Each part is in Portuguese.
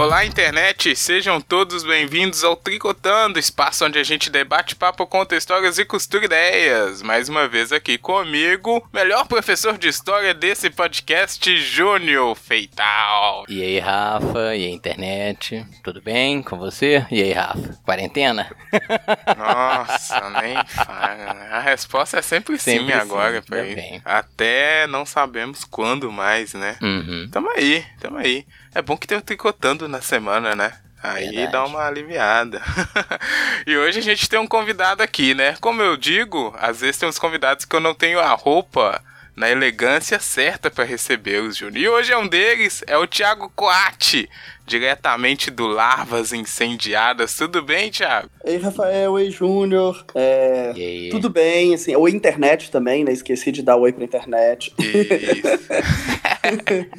Olá, internet! Sejam todos bem-vindos ao Tricotando, espaço onde a gente debate papo, conta histórias e costura ideias. Mais uma vez aqui comigo, melhor professor de história desse podcast, Júnior Feital. E aí, Rafa? E aí, internet? Tudo bem com você? E aí, Rafa? Quarentena? Nossa, nem fala. Né? A resposta é sempre, sempre sim agora, sim, Até não sabemos quando mais, né? Uhum. Tamo aí, tamo aí. É bom que tem o tricotando na semana, né? Aí Verdade. dá uma aliviada. e hoje a gente tem um convidado aqui, né? Como eu digo, às vezes tem uns convidados que eu não tenho a roupa na elegância certa para recebê-los, Júnior. E hoje é um deles, é o Thiago Coati, diretamente do Larvas Incendiadas. Tudo bem, Thiago? Ei, Rafael, oi, Júnior. É, tudo bem, assim, oi, internet também, né? Esqueci de dar oi pra internet. Isso.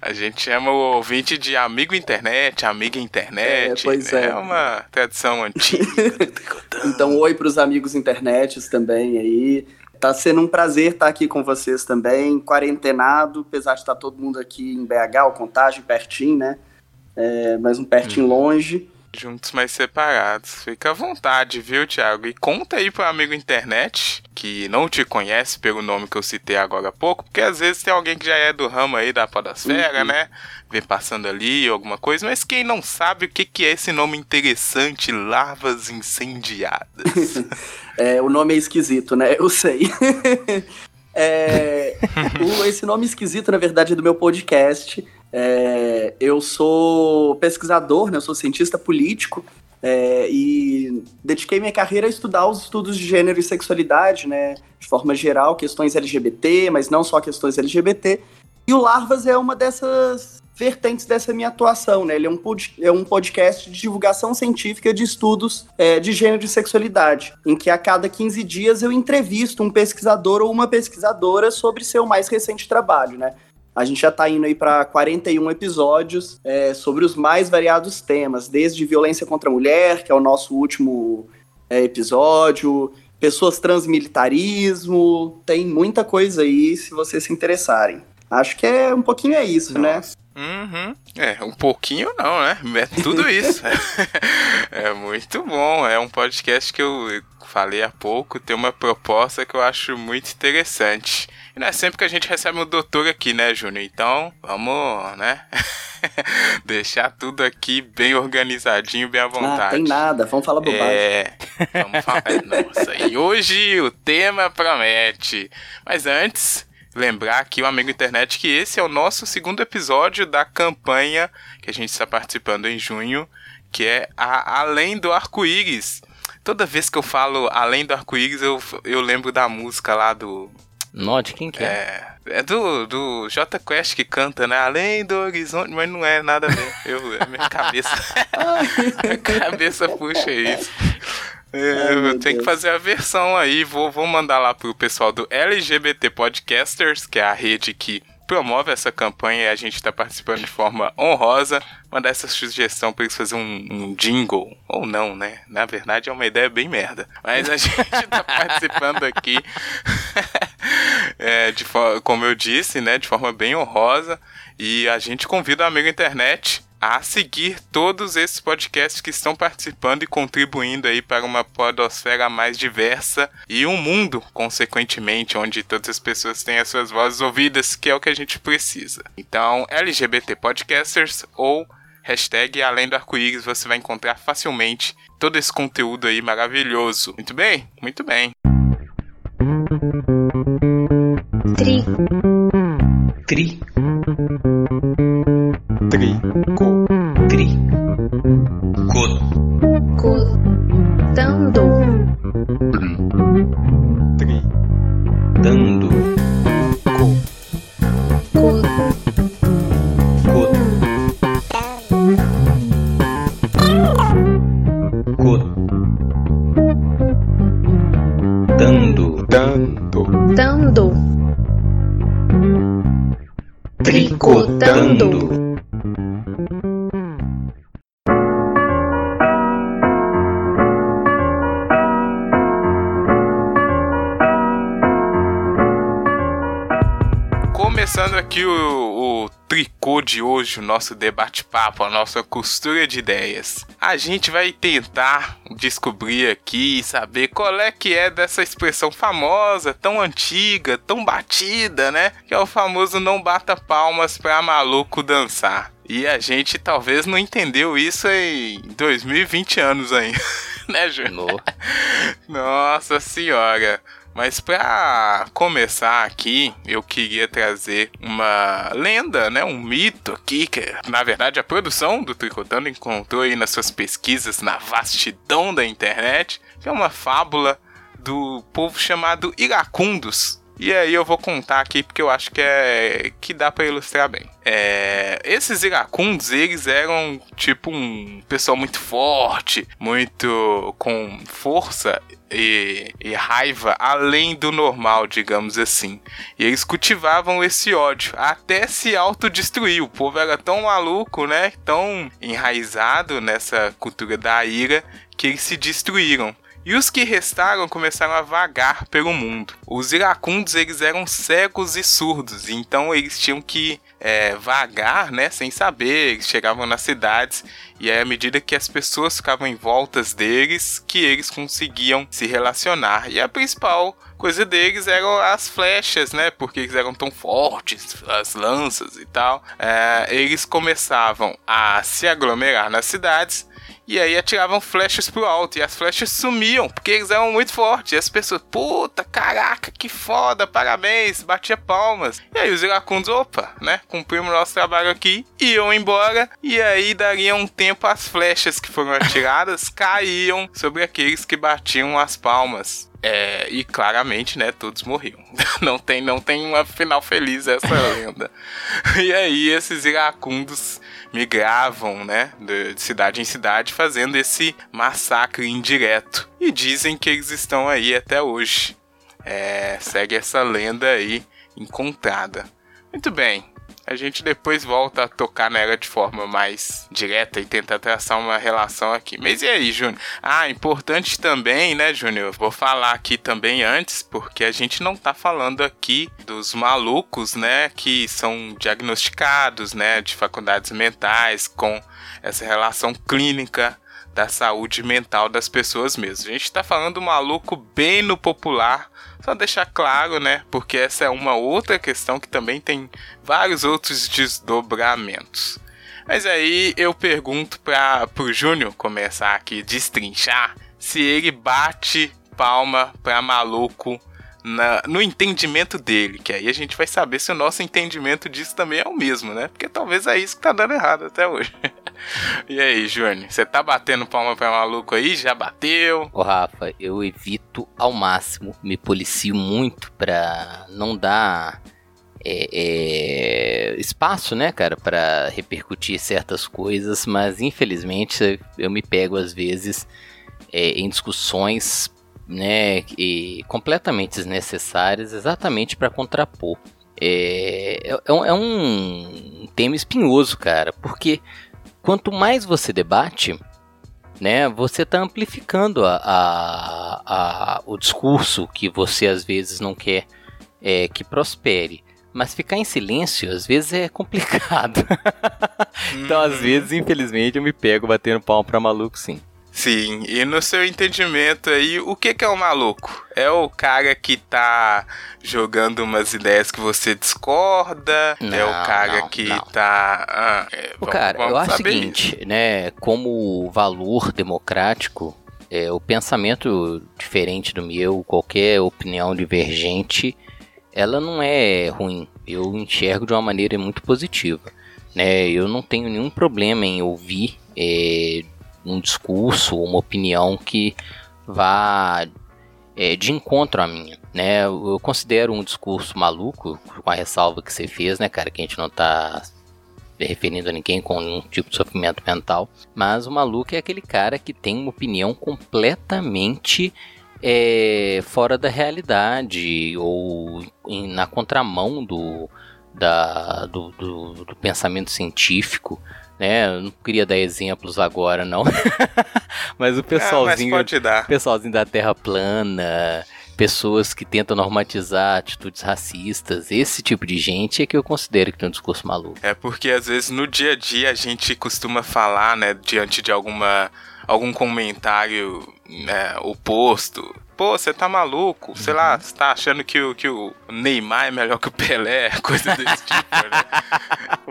a gente chama o ouvinte de amigo internet, amiga internet. É, pois é. É uma tradição antiga. então, oi pros amigos internets também aí. Tá sendo um prazer estar aqui com vocês também, quarentenado, apesar de estar todo mundo aqui em BH, o Contagem, pertinho, né? É, mas um pertinho hum. longe. Juntos, mas separados. Fica à vontade, viu, Thiago? E conta aí pro amigo internet que não te conhece pelo nome que eu citei agora há pouco, porque às vezes tem alguém que já é do ramo aí da podosfera, uhum. né? Vem passando ali alguma coisa, mas quem não sabe o que, que é esse nome interessante, Larvas Incendiadas? é, o nome é esquisito, né? Eu sei. é, o, esse nome esquisito, na verdade, é do meu podcast. É, eu sou pesquisador, né? Eu sou cientista político é, e dediquei minha carreira a estudar os estudos de gênero e sexualidade, né? De forma geral, questões LGBT, mas não só questões LGBT. E o Larvas é uma dessas vertentes dessa minha atuação, né? Ele é um, pod é um podcast de divulgação científica de estudos é, de gênero e sexualidade, em que a cada 15 dias eu entrevisto um pesquisador ou uma pesquisadora sobre seu mais recente trabalho, né? A gente já está indo aí para 41 episódios é, sobre os mais variados temas, desde violência contra a mulher, que é o nosso último é, episódio, pessoas transmilitarismo, tem muita coisa aí se vocês se interessarem. Acho que é um pouquinho é isso, né? Né? Uhum. É, um pouquinho não, né? É tudo isso. é muito bom. É um podcast que eu falei há pouco, tem uma proposta que eu acho muito interessante. E não é sempre que a gente recebe um doutor aqui, né, Júnior? Então, vamos, né? Deixar tudo aqui bem organizadinho, bem à vontade. Ah, tem nada, vamos falar bobagem. É, vamos falar. Nossa, e hoje o tema promete. Mas antes, lembrar aqui o amigo internet que esse é o nosso segundo episódio da campanha que a gente está participando em junho, que é a Além do Arco-Íris. Toda vez que eu falo Além do Arco-Íris, eu, eu lembro da música lá do Note quem que é? É, é do, do J Quest que canta, né? Além do horizonte, mas não é nada a ver. Eu, é minha cabeça. minha cabeça puxa isso. É, eu tenho que fazer a versão aí. Vou, vou mandar lá pro pessoal do LGBT Podcasters, que é a rede que promove essa campanha e a gente está participando de forma honrosa. Mandar essa sugestão para eles fazerem um, um, jingle, ou não, né? Na verdade é uma ideia bem merda. Mas a gente está participando aqui, é, de, como eu disse, né? De forma bem honrosa. E a gente convida o amigo internet a seguir todos esses podcasts que estão participando e contribuindo aí para uma podosfera mais diversa e um mundo, consequentemente, onde todas as pessoas têm as suas vozes ouvidas, que é o que a gente precisa. Então, LGBT Podcasters ou hashtag Além do Arco-Íris, você vai encontrar facilmente todo esse conteúdo aí maravilhoso. Muito bem? Muito bem. Tri. Tri. Tri. Hoje, o nosso debate-papo, a nossa costura de ideias. A gente vai tentar descobrir aqui e saber qual é que é dessa expressão famosa, tão antiga, tão batida, né? Que é o famoso não bata palmas pra maluco dançar. E a gente talvez não entendeu isso em 2020 anos ainda, né, Júnior? Nossa senhora. Mas para começar aqui, eu queria trazer uma lenda, né, um mito aqui que, na verdade, a produção do Tricotando encontrou aí nas suas pesquisas na vastidão da internet, que é uma fábula do povo chamado iracundos. E aí eu vou contar aqui porque eu acho que é que dá para ilustrar bem. É, esses iracundos, eles eram tipo um pessoal muito forte, muito com força e, e, raiva além do normal, digamos assim. E eles cultivavam esse ódio até se autodestruir. O povo era tão maluco, né? Tão enraizado nessa cultura da ira que eles se destruíram. E os que restaram começaram a vagar pelo mundo. Os iracundos eles eram cegos e surdos, então eles tinham que é, vagar, né, sem saber. Eles chegavam nas cidades e aí, à medida que as pessoas ficavam em voltas deles, que eles conseguiam se relacionar. E a principal coisa deles eram as flechas, né? Porque eles eram tão fortes, as lanças e tal. É, eles começavam a se aglomerar nas cidades e aí atiravam flechas pro alto. E as flechas sumiam, porque eles eram muito fortes. E as pessoas, puta, caraca, que foda, parabéns, batia palmas. E aí os iracundos, opa, né? Cumprimos nosso trabalho aqui, iam embora. E aí daria um tempo as flechas que foram atiradas caíam sobre aqueles que batiam as palmas. É, e claramente, né, todos morriam. Não tem, não tem uma final feliz essa lenda. e aí esses iracundos migravam, né, de cidade em cidade, fazendo esse massacre indireto. E dizem que eles estão aí até hoje. É, segue essa lenda aí encontrada. Muito bem a gente depois volta a tocar nela de forma mais direta e tentar traçar uma relação aqui. Mas e aí, Júnior? Ah, importante também, né, Júnior? Vou falar aqui também antes, porque a gente não tá falando aqui dos malucos, né, que são diagnosticados, né, de faculdades mentais com essa relação clínica da saúde mental das pessoas mesmo. A gente tá falando do maluco bem no popular só deixar claro, né? Porque essa é uma outra questão que também tem vários outros desdobramentos. Mas aí eu pergunto para o Júnior começar aqui destrinchar se ele bate palma para maluco na, no entendimento dele, que aí a gente vai saber se o nosso entendimento disso também é o mesmo, né? Porque talvez é isso que tá dando errado até hoje. e aí, Júnior, você tá batendo palma pra maluco aí? Já bateu? Ô, Rafa, eu evito ao máximo, me policio muito pra não dar é, é, espaço, né, cara, para repercutir certas coisas, mas infelizmente eu me pego às vezes é, em discussões né, e completamente desnecessárias exatamente para contrapor. É, é, é, um tema espinhoso, cara, porque quanto mais você debate, né, você está amplificando a, a, a, o discurso que você às vezes não quer é, que prospere. Mas ficar em silêncio às vezes é complicado. então, às uhum. vezes, infelizmente, eu me pego batendo palma para maluco, sim. Sim, e no seu entendimento aí, o que, que é o um maluco? É o cara que tá jogando umas ideias que você discorda? Não, é o cara não, que não. tá. Ah, é, o vamos, cara, vamos eu acho o seguinte, isso. né? Como valor democrático, é, o pensamento diferente do meu, qualquer opinião divergente, ela não é ruim. Eu enxergo de uma maneira muito positiva. Né? Eu não tenho nenhum problema em ouvir. É, um discurso, uma opinião que vá é, de encontro à minha, né? Eu considero um discurso maluco, com a ressalva que você fez, né, cara, que a gente não tá referindo a ninguém com nenhum tipo de sofrimento mental, mas o maluco é aquele cara que tem uma opinião completamente é, fora da realidade ou em, na contramão do, da, do, do, do pensamento científico, né? Eu não queria dar exemplos agora, não. mas o pessoalzinho. Ah, mas pessoalzinho da Terra plana. pessoas que tentam normatizar atitudes racistas, esse tipo de gente é que eu considero que tem um discurso maluco. É porque às vezes no dia a dia a gente costuma falar, né, diante de alguma algum comentário né, oposto, pô, você tá maluco, uhum. sei lá, você tá achando que o, que o Neymar é melhor que o Pelé, coisa desse tipo, né?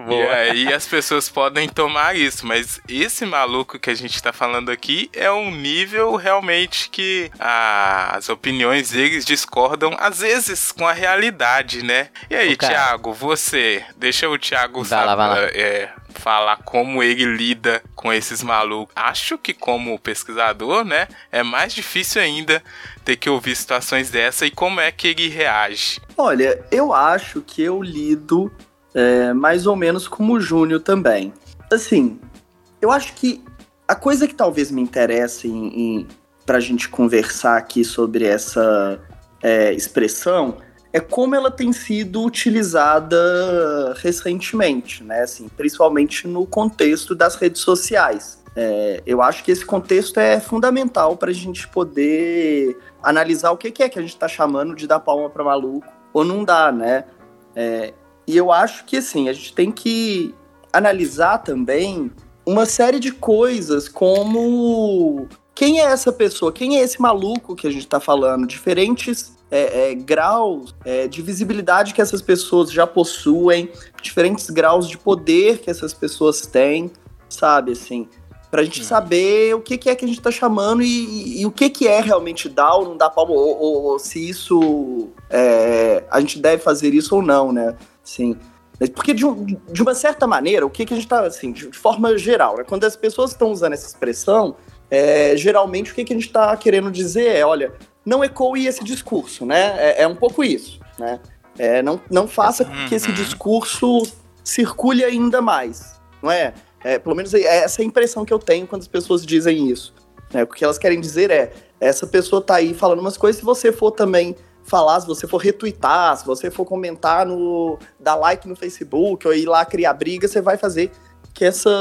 e aí as pessoas podem tomar isso, mas esse maluco que a gente tá falando aqui é um nível realmente que a, as opiniões deles discordam, às vezes, com a realidade, né? E aí, Thiago, você, deixa o Thiago saber, é, falar como ele lida com esses malucos. Acho que como pesquisador, né, é mais difícil ainda ter que ouvir situações dessa e como é que ele reage. Olha, eu acho que eu lido é, mais ou menos como o Júnior também. Assim, eu acho que a coisa que talvez me interesse em, em, pra gente conversar aqui sobre essa é, expressão é como ela tem sido utilizada recentemente, né? Assim, principalmente no contexto das redes sociais. É, eu acho que esse contexto é fundamental para a gente poder analisar o que, é que a gente está chamando de dar palma para maluco ou não dá, né? É, e eu acho que assim a gente tem que analisar também uma série de coisas como quem é essa pessoa, quem é esse maluco que a gente está falando, diferentes é, é, graus é, de visibilidade que essas pessoas já possuem, diferentes graus de poder que essas pessoas têm, sabe, assim, pra gente saber o que, que, é que a gente tá chamando e, e, o que, que é realmente dar ou não dar palma, ou, ou, ou se isso, é, a gente deve fazer isso ou não, né, assim... Porque, de, um, de, uma certa maneira, o que, que a gente tá, assim, de forma geral, né? Quando as pessoas estão usando essa expressão, é, geralmente o que, que a gente está querendo dizer é, olha, não ecoe esse discurso, né? É, é um pouco isso, né? É, não, não faça com que esse uhum. discurso circule ainda mais, não é? é? Pelo menos é essa é a impressão que eu tenho quando as pessoas dizem isso. Né? O que elas querem dizer é, essa pessoa tá aí falando umas coisas, se você for também falar, se você for retweetar, se você for comentar no. dar like no Facebook ou ir lá criar briga, você vai fazer que, essa,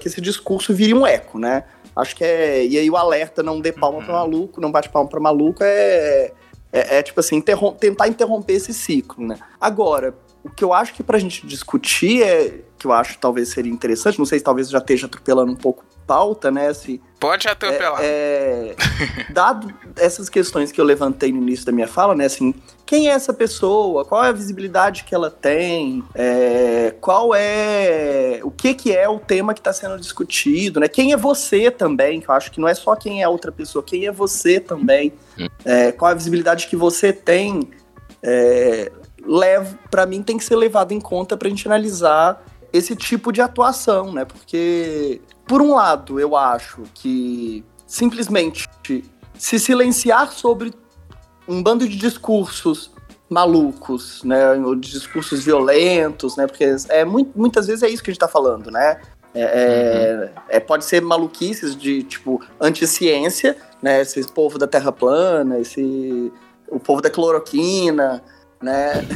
que esse discurso vire um eco, né? Acho que é. E aí o alerta não dê palma uhum. pra maluco, não bate palma pra maluco é. É, é tipo assim, interrom tentar interromper esse ciclo, né? Agora, o que eu acho que pra gente discutir é. Que eu acho talvez seria interessante, não sei se talvez já esteja atropelando um pouco pauta, né? Se, Pode atropelar. É, é, dado essas questões que eu levantei no início da minha fala, né? Assim, quem é essa pessoa? Qual é a visibilidade que ela tem? É, qual é o que que é o tema que está sendo discutido? Né? Quem é você também? Que eu acho que não é só quem é outra pessoa, quem é você também? É, qual é a visibilidade que você tem? É, leva, para mim tem que ser levado em conta para a gente analisar esse tipo de atuação, né? Porque por um lado, eu acho que simplesmente se silenciar sobre um bando de discursos malucos, né, ou de discursos violentos, né, porque é muitas vezes é isso que a gente está falando, né, é, é, uhum. é, pode ser maluquices de, tipo, anti-ciência, né, esse povo da terra plana, esse, o povo da cloroquina, né,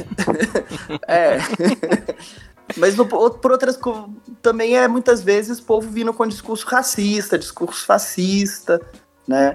é... Mas no, por outras também é muitas vezes povo vindo com discurso racista, discurso fascista, né?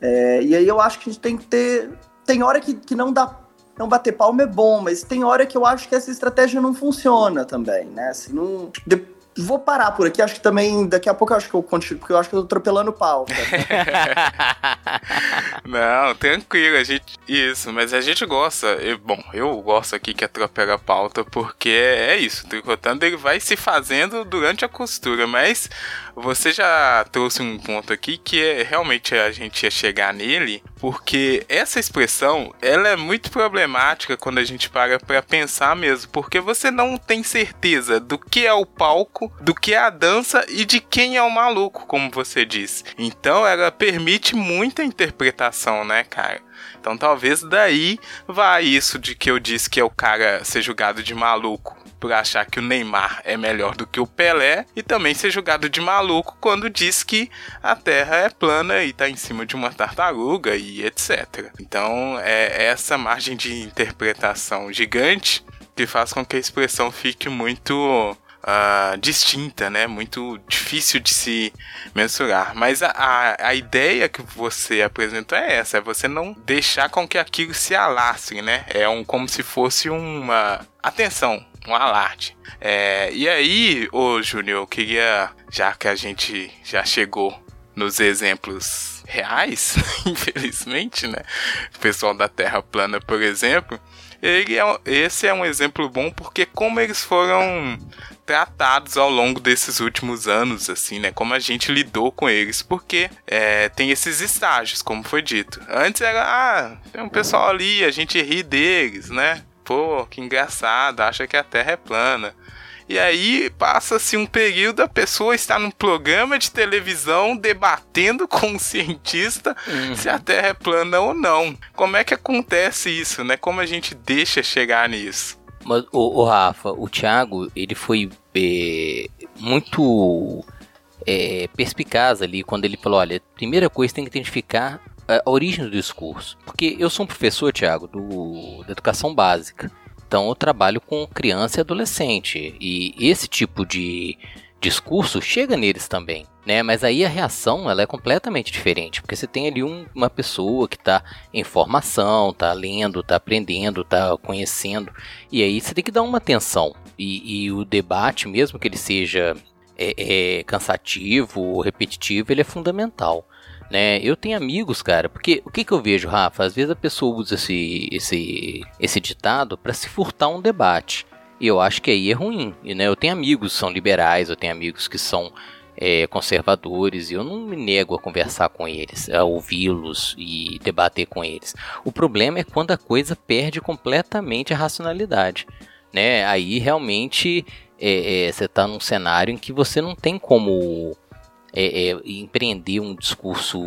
É, e aí eu acho que a gente tem que ter. Tem hora que, que não dá. Não bater palma é bom, mas tem hora que eu acho que essa estratégia não funciona também, né? Assim, não, de, Vou parar por aqui, acho que também daqui a pouco acho que eu continuo, porque eu acho que eu tô atropelando pau. Não, tranquilo, a gente. Isso, mas a gente gosta. Bom, eu gosto aqui que atropela a pauta, porque é isso, tricotando ele vai se fazendo durante a costura, mas você já trouxe um ponto aqui que é realmente a gente ia chegar nele, porque essa expressão ela é muito problemática quando a gente para para pensar mesmo, porque você não tem certeza do que é o palco, do que é a dança e de quem é o maluco, como você disse. Então ela permite muita interpretação, né, cara? Então talvez daí vá isso de que eu disse que é o cara ser julgado de maluco por achar que o Neymar é melhor do que o Pelé e também ser julgado de maluco quando diz que a Terra é plana e está em cima de uma tartaruga e etc. Então é essa margem de interpretação gigante que faz com que a expressão fique muito uh, distinta, né? Muito difícil de se mensurar. Mas a, a, a, ideia que você apresentou é essa: é você não deixar com que aquilo se alastre, né? É um, como se fosse uma. Atenção, um alarde. É, e aí, ô Júnior, eu queria, já que a gente já chegou nos exemplos reais, infelizmente, né? O pessoal da Terra plana, por exemplo, ele é, esse é um exemplo bom porque como eles foram tratados ao longo desses últimos anos, assim, né? Como a gente lidou com eles, porque é, tem esses estágios, como foi dito. Antes era, ah, tem um pessoal ali, a gente ri deles, né? Pô, que engraçado, acha que a Terra é plana. E aí passa-se um período, a pessoa está num programa de televisão debatendo com um cientista uhum. se a Terra é plana ou não. Como é que acontece isso, né? Como a gente deixa chegar nisso? Mas, o, o Rafa, o Thiago, ele foi é, muito é, perspicaz ali quando ele falou: olha, primeira coisa tem que identificar a origem do discurso. Porque eu sou um professor, Thiago, do, da educação básica. Então eu trabalho com criança e adolescente. E esse tipo de discurso chega neles também. Né? Mas aí a reação ela é completamente diferente, porque você tem ali um, uma pessoa que está em formação, está lendo, está aprendendo, está conhecendo, e aí você tem que dar uma atenção. E, e o debate, mesmo que ele seja é, é, cansativo, repetitivo, ele é fundamental né? Eu tenho amigos, cara, porque o que, que eu vejo, Rafa? Às vezes a pessoa usa esse, esse, esse ditado para se furtar um debate. E eu acho que aí é ruim. Né? Eu tenho amigos que são liberais, eu tenho amigos que são é, conservadores e eu não me nego a conversar com eles, a ouvi-los e debater com eles. O problema é quando a coisa perde completamente a racionalidade. Né? Aí realmente é, é, você está num cenário em que você não tem como é, é, empreender um discurso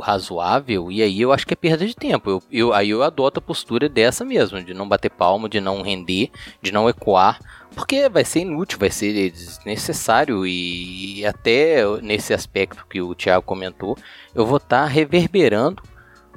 razoável, e aí eu acho que é perda de tempo. Eu, eu, aí eu adoto a postura dessa mesmo, de não bater palma, de não render, de não ecoar, porque vai ser inútil, vai ser desnecessário, e até nesse aspecto que o Thiago comentou, eu vou estar tá reverberando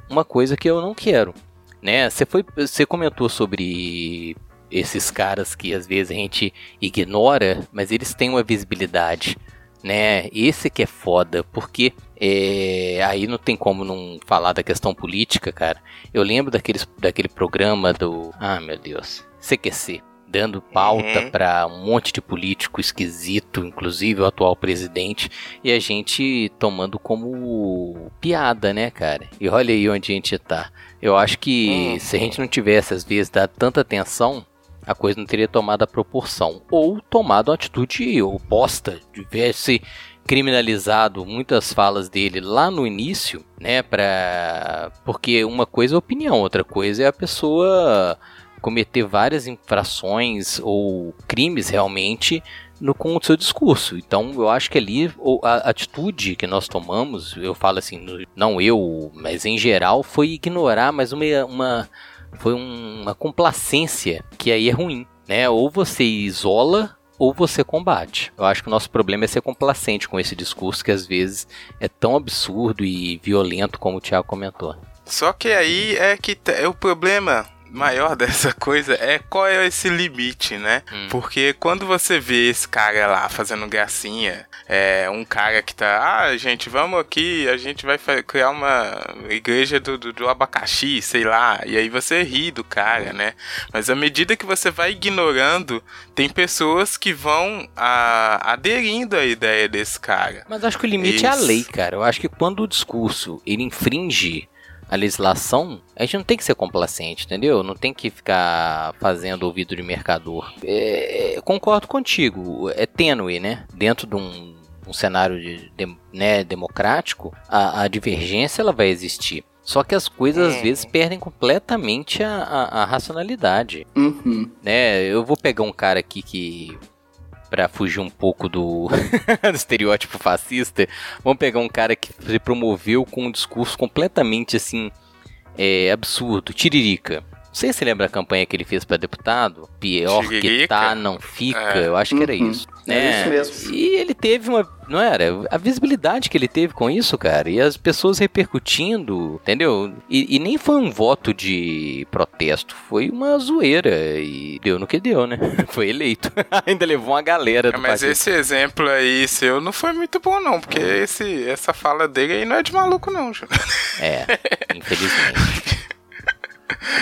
uma coisa que eu não quero. Né? Você, foi, você comentou sobre esses caras que às vezes a gente ignora, mas eles têm uma visibilidade né? Esse que é foda, porque é, aí não tem como não falar da questão política, cara. Eu lembro daqueles, daquele programa do. Ah, meu Deus. CQC. Dando pauta uhum. para um monte de político esquisito, inclusive o atual presidente, e a gente tomando como piada, né, cara? E olha aí onde a gente tá. Eu acho que uhum. se a gente não tivesse, às vezes, dado tanta atenção, a coisa não teria tomado a proporção. Ou tomado uma atitude oposta, tivesse criminalizado muitas falas dele lá no início, né, para porque uma coisa é opinião, outra coisa é a pessoa cometer várias infrações ou crimes realmente no, com o seu discurso. Então eu acho que ali a atitude que nós tomamos, eu falo assim, não eu, mas em geral, foi ignorar mais uma, uma foi uma complacência que aí é ruim, né? Ou você isola ou você combate. Eu acho que o nosso problema é ser complacente com esse discurso que às vezes é tão absurdo e violento como o Thiago comentou. Só que aí é que é o problema maior dessa coisa é qual é esse limite, né? Hum. Porque quando você vê esse cara lá fazendo gracinha, é um cara que tá, ah, gente, vamos aqui, a gente vai criar uma igreja do, do, do abacaxi, sei lá, e aí você ri do cara, né? Mas à medida que você vai ignorando, tem pessoas que vão a, aderindo à ideia desse cara. Mas acho que o limite Isso. é a lei, cara. Eu acho que quando o discurso ele infringe a legislação, a gente não tem que ser complacente, entendeu? Não tem que ficar fazendo ouvido de mercador. É, é, concordo contigo, é tênue, né? Dentro de um, um cenário de, de, né, democrático, a, a, divergência ela vai existir. Só que as coisas às é. vezes perdem completamente a, a, a racionalidade. Uhum. Né? Eu vou pegar um cara aqui que para fugir um pouco do, do, estereótipo fascista, vamos pegar um cara que se promoveu com um discurso completamente assim é, absurdo, tiririca. Sei se lembra a campanha que ele fez para deputado. Pior que tá, não fica. É. Eu acho que era uhum. isso. É, é isso mesmo. E ele teve uma. Não era? A visibilidade que ele teve com isso, cara. E as pessoas repercutindo, entendeu? E, e nem foi um voto de protesto. Foi uma zoeira. E deu no que deu, né? Foi eleito. Ainda levou uma galera do é, Mas partido. esse exemplo aí seu não foi muito bom, não. Porque esse, essa fala dele aí não é de maluco, não, Ju. É, infelizmente.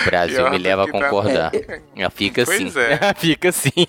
O Brasil me leva a tá- concordar. Tá... Fica pois assim. É. Fica assim.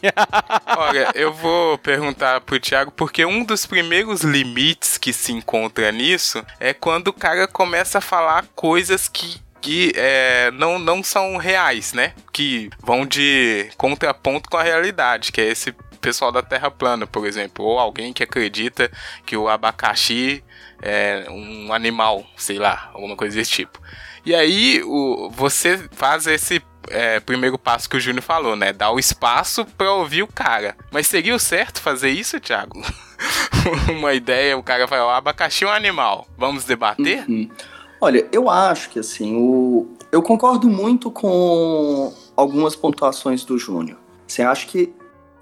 Olha, eu vou perguntar pro Thiago, porque um dos primeiros limites que se encontra nisso é quando o cara começa a falar coisas que que é, não, não são reais, né? Que vão de contraponto com a realidade, que é esse pessoal da Terra plana, por exemplo, ou alguém que acredita que o abacaxi é um animal, sei lá, alguma coisa desse tipo. E aí o, você faz esse é, primeiro passo que o Júnior falou, né? Dar o espaço para ouvir o cara. Mas seria o certo fazer isso, Thiago? Uma ideia, o cara vai, o abacaxi é um animal. Vamos debater? Uhum. Olha, eu acho que assim, o... eu concordo muito com algumas pontuações do Júnior. Assim, acho que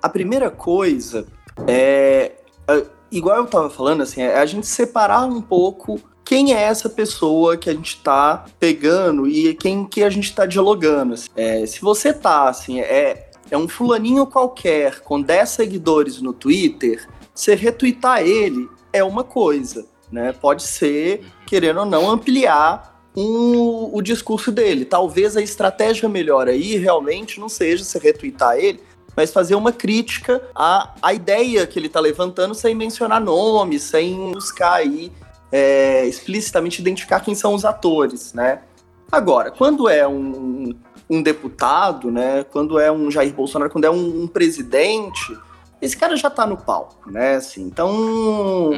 a primeira coisa é, é igual eu tava falando, assim, é a gente separar um pouco quem é essa pessoa que a gente está pegando e quem que a gente está dialogando. Assim. É, se você tá, assim, é, é um fulaninho qualquer com 10 seguidores no Twitter, você retweetar ele é uma coisa, né? Pode ser, querendo ou não, ampliar um, o discurso dele. Talvez a estratégia melhor aí realmente não seja você retweetar ele, mas fazer uma crítica à, à ideia que ele está levantando sem mencionar nomes, sem buscar aí é, explicitamente identificar quem são os atores, né? Agora, quando é um, um deputado, né? Quando é um Jair Bolsonaro, quando é um, um presidente, esse cara já tá no palco, né? Assim, então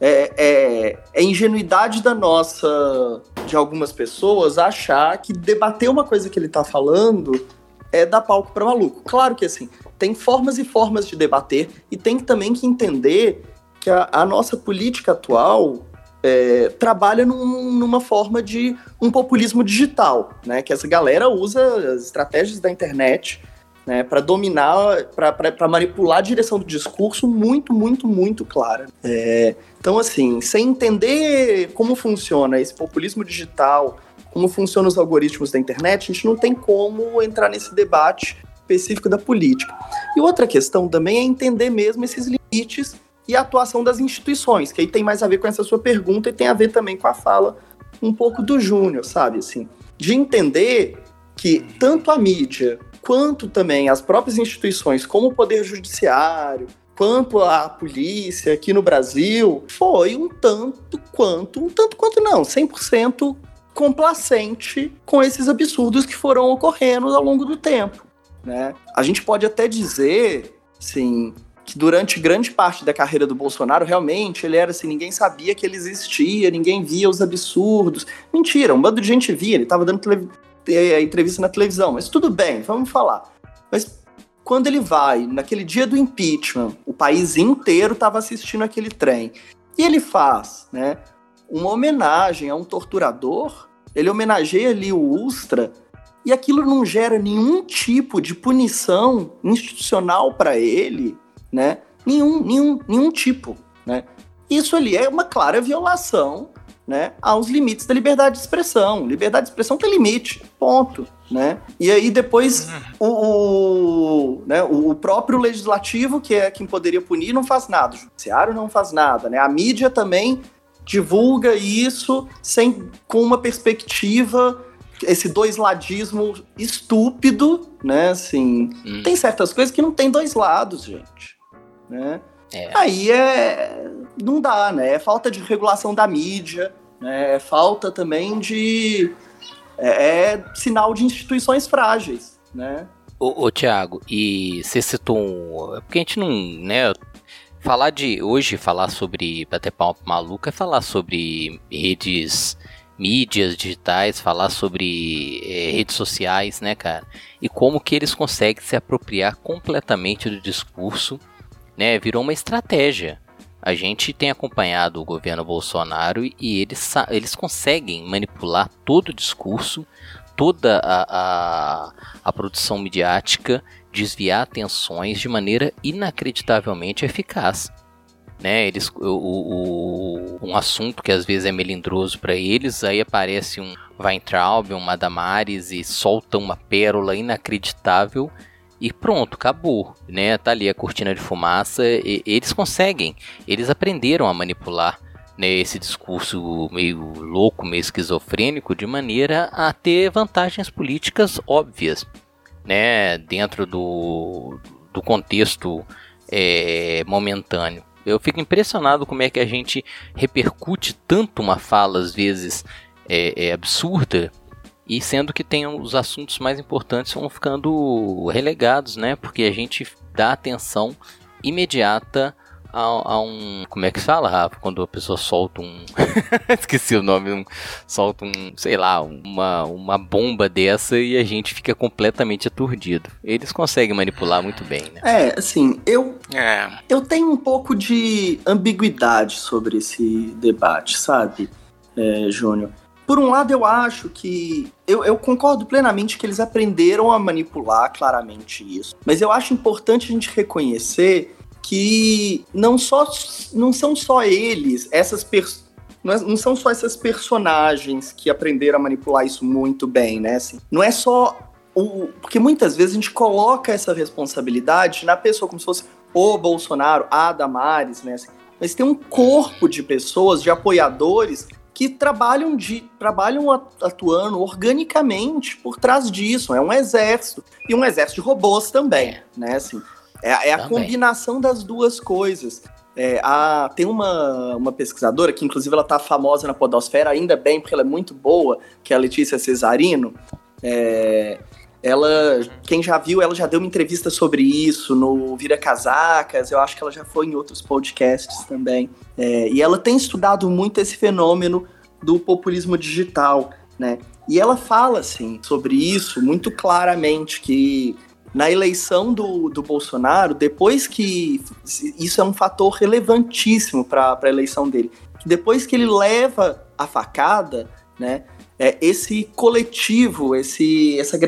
é, é, é, ingenuidade da nossa, de algumas pessoas, achar que debater uma coisa que ele tá falando é dar palco para maluco. Claro que assim, tem formas e formas de debater e tem também que entender que a, a nossa política atual é, trabalha num, numa forma de um populismo digital, né? Que essa galera usa as estratégias da internet né, para dominar, para manipular a direção do discurso muito, muito, muito clara. É, então, assim, sem entender como funciona esse populismo digital, como funcionam os algoritmos da internet, a gente não tem como entrar nesse debate específico da política. E outra questão também é entender mesmo esses limites e a atuação das instituições, que aí tem mais a ver com essa sua pergunta e tem a ver também com a fala um pouco do Júnior, sabe? Assim, de entender que tanto a mídia quanto também as próprias instituições, como o Poder Judiciário, quanto a polícia aqui no Brasil, foi um tanto quanto, um tanto quanto não, 100% complacente com esses absurdos que foram ocorrendo ao longo do tempo, né? A gente pode até dizer, sim, que durante grande parte da carreira do Bolsonaro, realmente, ele era assim, ninguém sabia que ele existia, ninguém via os absurdos. Mentira, um bando de gente via, ele estava dando é, entrevista na televisão, mas tudo bem, vamos falar. Mas quando ele vai, naquele dia do impeachment, o país inteiro estava assistindo aquele trem, e ele faz, né, uma homenagem a um torturador, ele homenageia ali o Ustra, e aquilo não gera nenhum tipo de punição institucional para ele, né? Nenhum, nenhum, nenhum tipo, né? Isso ali é uma clara violação, né, aos limites da liberdade de expressão. Liberdade de expressão tem limite, ponto, né? E aí depois o, o, né, o próprio legislativo, que é quem poderia punir, não faz nada. O judiciário não faz nada, né? A mídia também divulga isso sem com uma perspectiva esse dois ladismo estúpido, né? Assim, hum. tem certas coisas que não tem dois lados, gente né? É. Aí é. Não dá, né? É falta de regulação da mídia, né? É falta também de. É, é sinal de instituições frágeis, né? Ô, ô Tiago, e você citou um. Porque a gente não. né? Falar de. Hoje, falar sobre bater palma maluca é falar sobre redes mídias digitais, falar sobre é, redes sociais, né, cara? E como que eles conseguem se apropriar completamente do discurso né, virou uma estratégia. A gente tem acompanhado o governo Bolsonaro e eles, eles conseguem manipular todo o discurso, toda a, a, a produção midiática desviar atenções de maneira inacreditavelmente eficaz. Né, eles, o, o, um assunto que às vezes é melindroso para eles, aí aparece um Weintraub, um Madamares e solta uma pérola inacreditável e pronto, acabou, né? Tá ali a cortina de fumaça. E, eles conseguem, eles aprenderam a manipular né, esse discurso meio louco, meio esquizofrênico, de maneira a ter vantagens políticas óbvias, né? Dentro do, do contexto é, momentâneo. Eu fico impressionado como é que a gente repercute tanto uma fala às vezes é, é absurda e sendo que tem os assuntos mais importantes vão ficando relegados, né? Porque a gente dá atenção imediata a, a, um. Como é que fala, Rafa? Quando a pessoa solta um. Esqueci o nome. Um, solta um. Sei lá, uma, uma bomba dessa e a gente fica completamente aturdido. Eles conseguem manipular muito bem, né? É, assim, eu. É. Eu tenho um pouco de ambiguidade sobre esse debate, sabe, é, Júnior? Por um lado, eu acho que. Eu, eu, concordo plenamente que eles aprenderam a manipular claramente isso. Mas eu acho importante a gente reconhecer que não, só, não são só eles, essas pessoas. É, não são só essas personagens que aprenderam a manipular isso muito bem, né? Assim, não é só o. Porque muitas vezes a gente coloca essa responsabilidade na pessoa, como se fosse o Bolsonaro, a Damares, né? Assim, mas tem um corpo de pessoas, de apoiadores, que trabalham, de, trabalham atuando organicamente por trás disso. É um exército. E um exército de robôs também, é. né? Assim, é, é a combinação das duas coisas. É, a, tem uma, uma pesquisadora que, inclusive, ela tá famosa na podosfera, ainda bem, porque ela é muito boa, que é a Letícia Cesarino. É, ela, quem já viu, ela já deu uma entrevista sobre isso no Vira Casacas, eu acho que ela já foi em outros podcasts também. É, e ela tem estudado muito esse fenômeno do populismo digital, né? E ela fala, assim, sobre isso muito claramente, que na eleição do, do Bolsonaro, depois que. Isso é um fator relevantíssimo para a eleição dele. Depois que ele leva a facada, né? É, esse coletivo, esse, essa,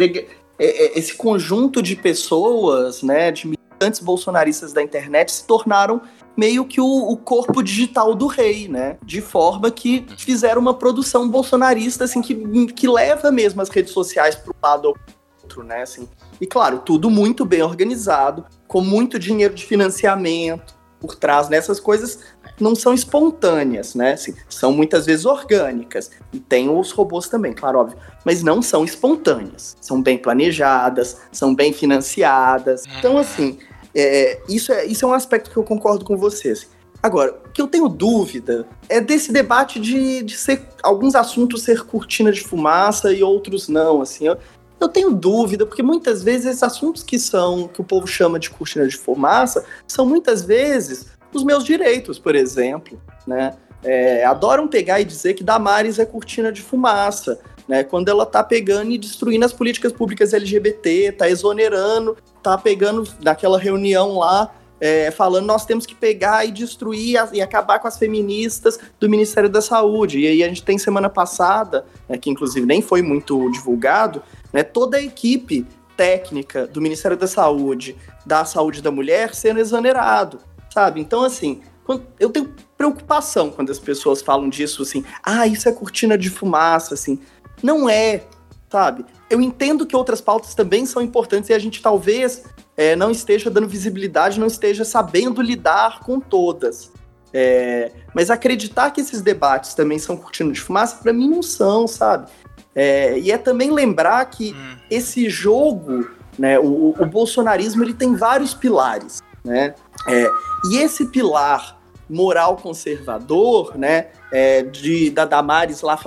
esse conjunto de pessoas, né, de militantes bolsonaristas da internet se tornaram meio que o, o, corpo digital do rei, né? De forma que fizeram uma produção bolsonarista, assim, que, que leva mesmo as redes sociais para um lado ou outro, né? Assim, e claro, tudo muito bem organizado, com muito dinheiro de financiamento por trás nessas coisas não são espontâneas, né? Assim, são muitas vezes orgânicas. E tem os robôs também, claro, óbvio. Mas não são espontâneas. São bem planejadas, são bem financiadas. Então, assim, é, isso, é, isso é um aspecto que eu concordo com vocês. Assim. Agora, o que eu tenho dúvida é desse debate de, de ser alguns assuntos ser cortina de fumaça e outros não, assim. Eu, eu tenho dúvida, porque muitas vezes esses assuntos que são, que o povo chama de cortina de fumaça, são muitas vezes os meus direitos, por exemplo, né? É, adoram pegar e dizer que Damares é cortina de fumaça, né? Quando ela tá pegando e destruindo as políticas públicas LGBT, tá exonerando, tá pegando naquela reunião lá, é, falando nós temos que pegar e destruir as, e acabar com as feministas do Ministério da Saúde. E aí a gente tem semana passada, né, que inclusive nem foi muito divulgado, né, toda a equipe técnica do Ministério da Saúde, da Saúde da Mulher, sendo exonerado sabe? Então, assim, eu tenho preocupação quando as pessoas falam disso, assim, ah, isso é cortina de fumaça, assim. Não é, sabe? Eu entendo que outras pautas também são importantes e a gente talvez é, não esteja dando visibilidade, não esteja sabendo lidar com todas. É, mas acreditar que esses debates também são cortina de fumaça, para mim não são, sabe? É, e é também lembrar que hum. esse jogo, né, o, o bolsonarismo, ele tem vários pilares, né? É, e esse pilar moral conservador, né, é, de da Damares lá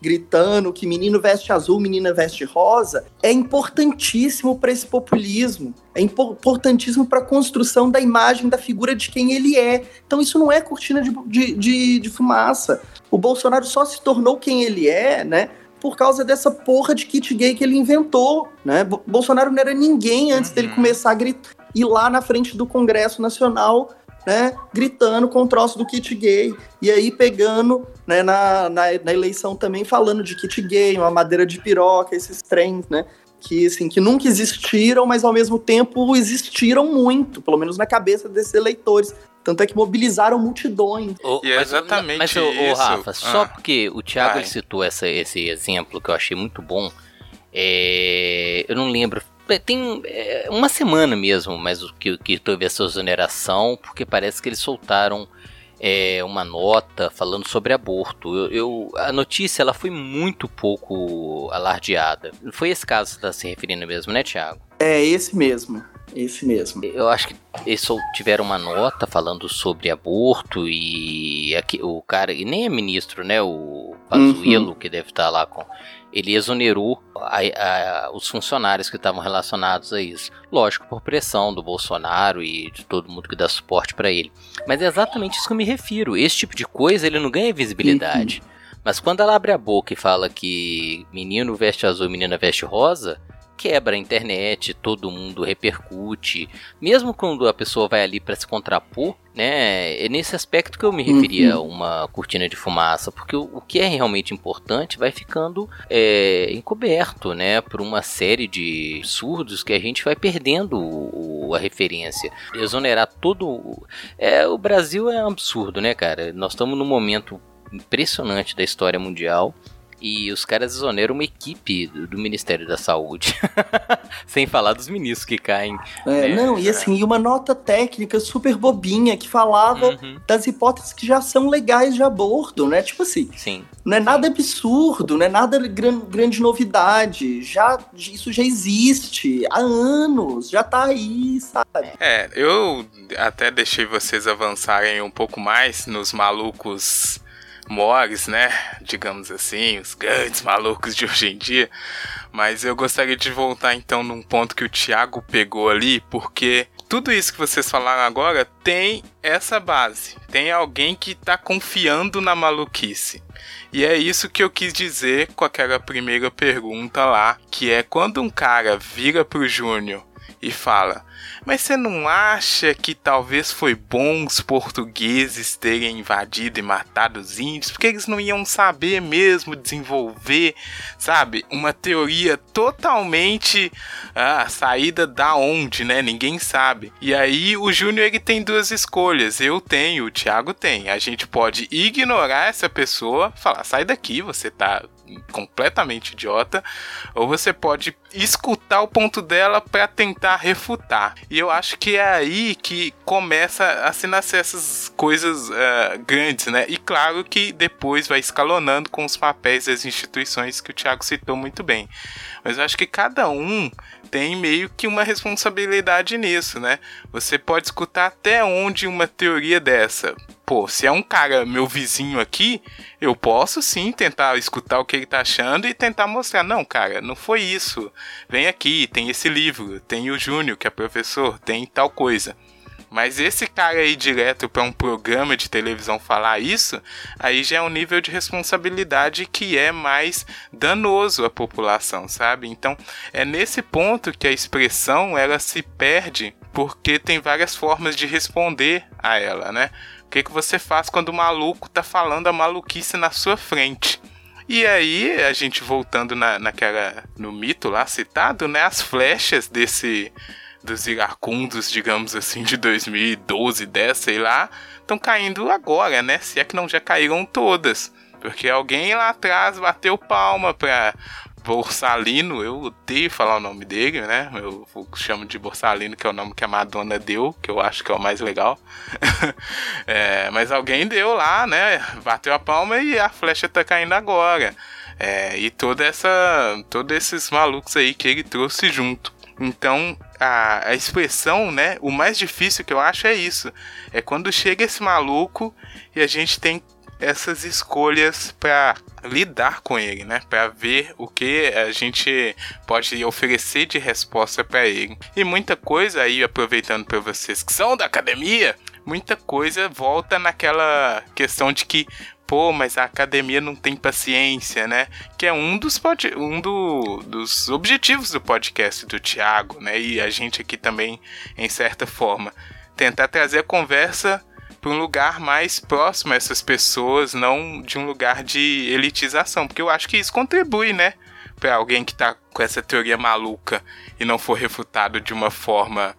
gritando que menino veste azul, menina veste rosa, é importantíssimo para esse populismo, é importantíssimo para a construção da imagem da figura de quem ele é. Então isso não é cortina de, de, de, de fumaça. O Bolsonaro só se tornou quem ele é, né, por causa dessa porra de kit gay que ele inventou, né? Bolsonaro não era ninguém antes uhum. dele começar a gritar, ir lá na frente do Congresso Nacional né, gritando com o troço do kit gay. E aí pegando, né, na, na, na, eleição também falando de kit gay, uma madeira de piroca, esses trens, né? Que, assim, que nunca existiram, mas ao mesmo tempo existiram muito, pelo menos na cabeça desses eleitores. Tanto é que mobilizaram multidões. Oh, e é exatamente mas, mas, isso. Rafa, ah, só porque o Thiago citou essa, esse exemplo que eu achei muito bom, é, eu não lembro tem é, uma semana mesmo, mas o que, que teve essa exoneração, porque parece que eles soltaram é, uma nota falando sobre aborto. Eu, eu, a notícia ela foi muito pouco alardeada. Foi esse caso que está se referindo mesmo, né, Tiago? É esse mesmo. Esse mesmo. Eu acho que eles tiveram uma nota falando sobre aborto e aqui, o cara, e nem é ministro, né? O Pazuello, uhum. que deve estar lá com ele exonerou a, a, os funcionários que estavam relacionados a isso. Lógico, por pressão do Bolsonaro e de todo mundo que dá suporte para ele. Mas é exatamente isso que eu me refiro. Esse tipo de coisa ele não ganha visibilidade. Uhum. Mas quando ela abre a boca e fala que menino veste azul e menina veste rosa, quebra a internet, todo mundo repercute. Mesmo quando a pessoa vai ali para se contrapor, né? É nesse aspecto que eu me referia uhum. a uma cortina de fumaça, porque o, o, que é realmente importante vai ficando é, encoberto, né? Por uma série de surdos que a gente vai perdendo o, o, a referência. Exonerar todo. É, o Brasil é um absurdo, né, cara? Nós estamos num momento impressionante da história mundial e os caras exoneram uma equipe do Ministério da Saúde. Sem falar dos ministros que caem. É, né? Não, e assim, uma nota técnica super bobinha que falava uhum. das hipóteses que já são legais de aborto, né? Tipo assim. Sim. Não é nada absurdo, não é nada gran, grande novidade. Já, isso já existe há anos, já tá aí, sabe? É, eu até deixei vocês avançarem um pouco mais nos malucos mores, né? Digamos assim, os grandes malucos de hoje em dia. Mas eu gostaria de voltar então num ponto que o Thiago pegou ali, porque tudo isso que vocês falaram agora tem essa base. Tem alguém que está confiando na maluquice. E é isso que eu quis dizer com aquela primeira pergunta lá, que é quando um cara vira pro Júnior e fala: mas você não acha que talvez foi bom os portugueses terem invadido e matado os índios? Porque eles não iam saber mesmo desenvolver, sabe? Uma teoria totalmente ah, saída da onde, né? Ninguém sabe. E aí o Júnior ele tem duas escolhas. Eu tenho, o Thiago tem. A gente pode ignorar essa pessoa, falar, sai daqui, você tá completamente idiota, ou você pode escutar o ponto dela para tentar refutar. E eu acho que é aí que começa a se nascer essas coisas uh, grandes, né? E claro que depois vai escalonando com os papéis das instituições que o Thiago citou muito bem. Mas eu acho que cada um tem meio que uma responsabilidade nisso, né? Você pode escutar até onde uma teoria dessa. Pô, se é um cara meu vizinho aqui, eu posso sim tentar escutar o que ele tá achando e tentar mostrar. Não, cara, não foi isso. Vem aqui, tem esse livro, tem o Júnior, que é professor, tem tal coisa. Mas esse cara aí direto para um programa de televisão falar isso, aí já é um nível de responsabilidade que é mais danoso à população, sabe? Então, é nesse ponto que a expressão ela se perde, porque tem várias formas de responder a ela, né? O que, que você faz quando o maluco tá falando a maluquice na sua frente? E aí, a gente voltando na, naquela. no mito lá citado, né? As flechas desse dos iracundos, digamos assim, de 2012, 10, sei lá, estão caindo agora, né? Se é que não já caíram todas. Porque alguém lá atrás bateu palma pra Borsalino, eu odeio falar o nome dele, né? Eu chamo de Borsalino, que é o nome que a Madonna deu, que eu acho que é o mais legal. é, mas alguém deu lá, né? Bateu a palma e a flecha tá caindo agora. É, e toda essa. Todos esses malucos aí que ele trouxe junto. Então, a, a expressão, né? O mais difícil que eu acho é isso. É quando chega esse maluco e a gente tem essas escolhas para lidar com ele, né? Para ver o que a gente pode oferecer de resposta para ele. E muita coisa aí, aproveitando para vocês que são da academia, muita coisa volta naquela questão de que pô, mas a academia não tem paciência, né? Que é um dos, pod... um do... dos objetivos do podcast do Thiago, né? E a gente aqui também, em certa forma. tentar trazer a conversa para um lugar mais próximo a essas pessoas, não de um lugar de elitização, porque eu acho que isso contribui, né, para alguém que tá com essa teoria maluca e não for refutado de uma forma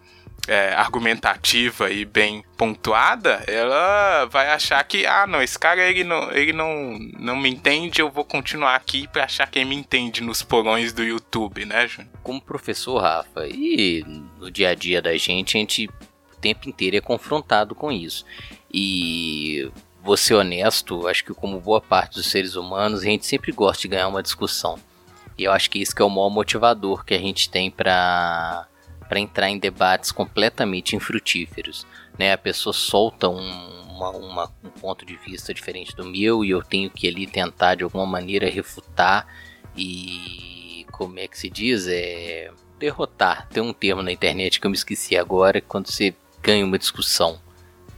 é, argumentativa e bem pontuada, ela vai achar que, ah, não, esse cara ele não, ele não, não me entende, eu vou continuar aqui para achar quem me entende nos porões do YouTube, né, Júnior? Como professor, Rafa, e no dia a dia da gente, a gente o tempo inteiro é confrontado com isso. E vou ser honesto, acho que como boa parte dos seres humanos, a gente sempre gosta de ganhar uma discussão. E eu acho que isso que é o maior motivador que a gente tem para para entrar em debates completamente infrutíferos. Né? A pessoa solta um, uma, uma, um ponto de vista diferente do meu e eu tenho que ali tentar de alguma maneira refutar e como é que se diz? É derrotar. Tem um termo na internet que eu me esqueci agora, quando você ganha uma discussão,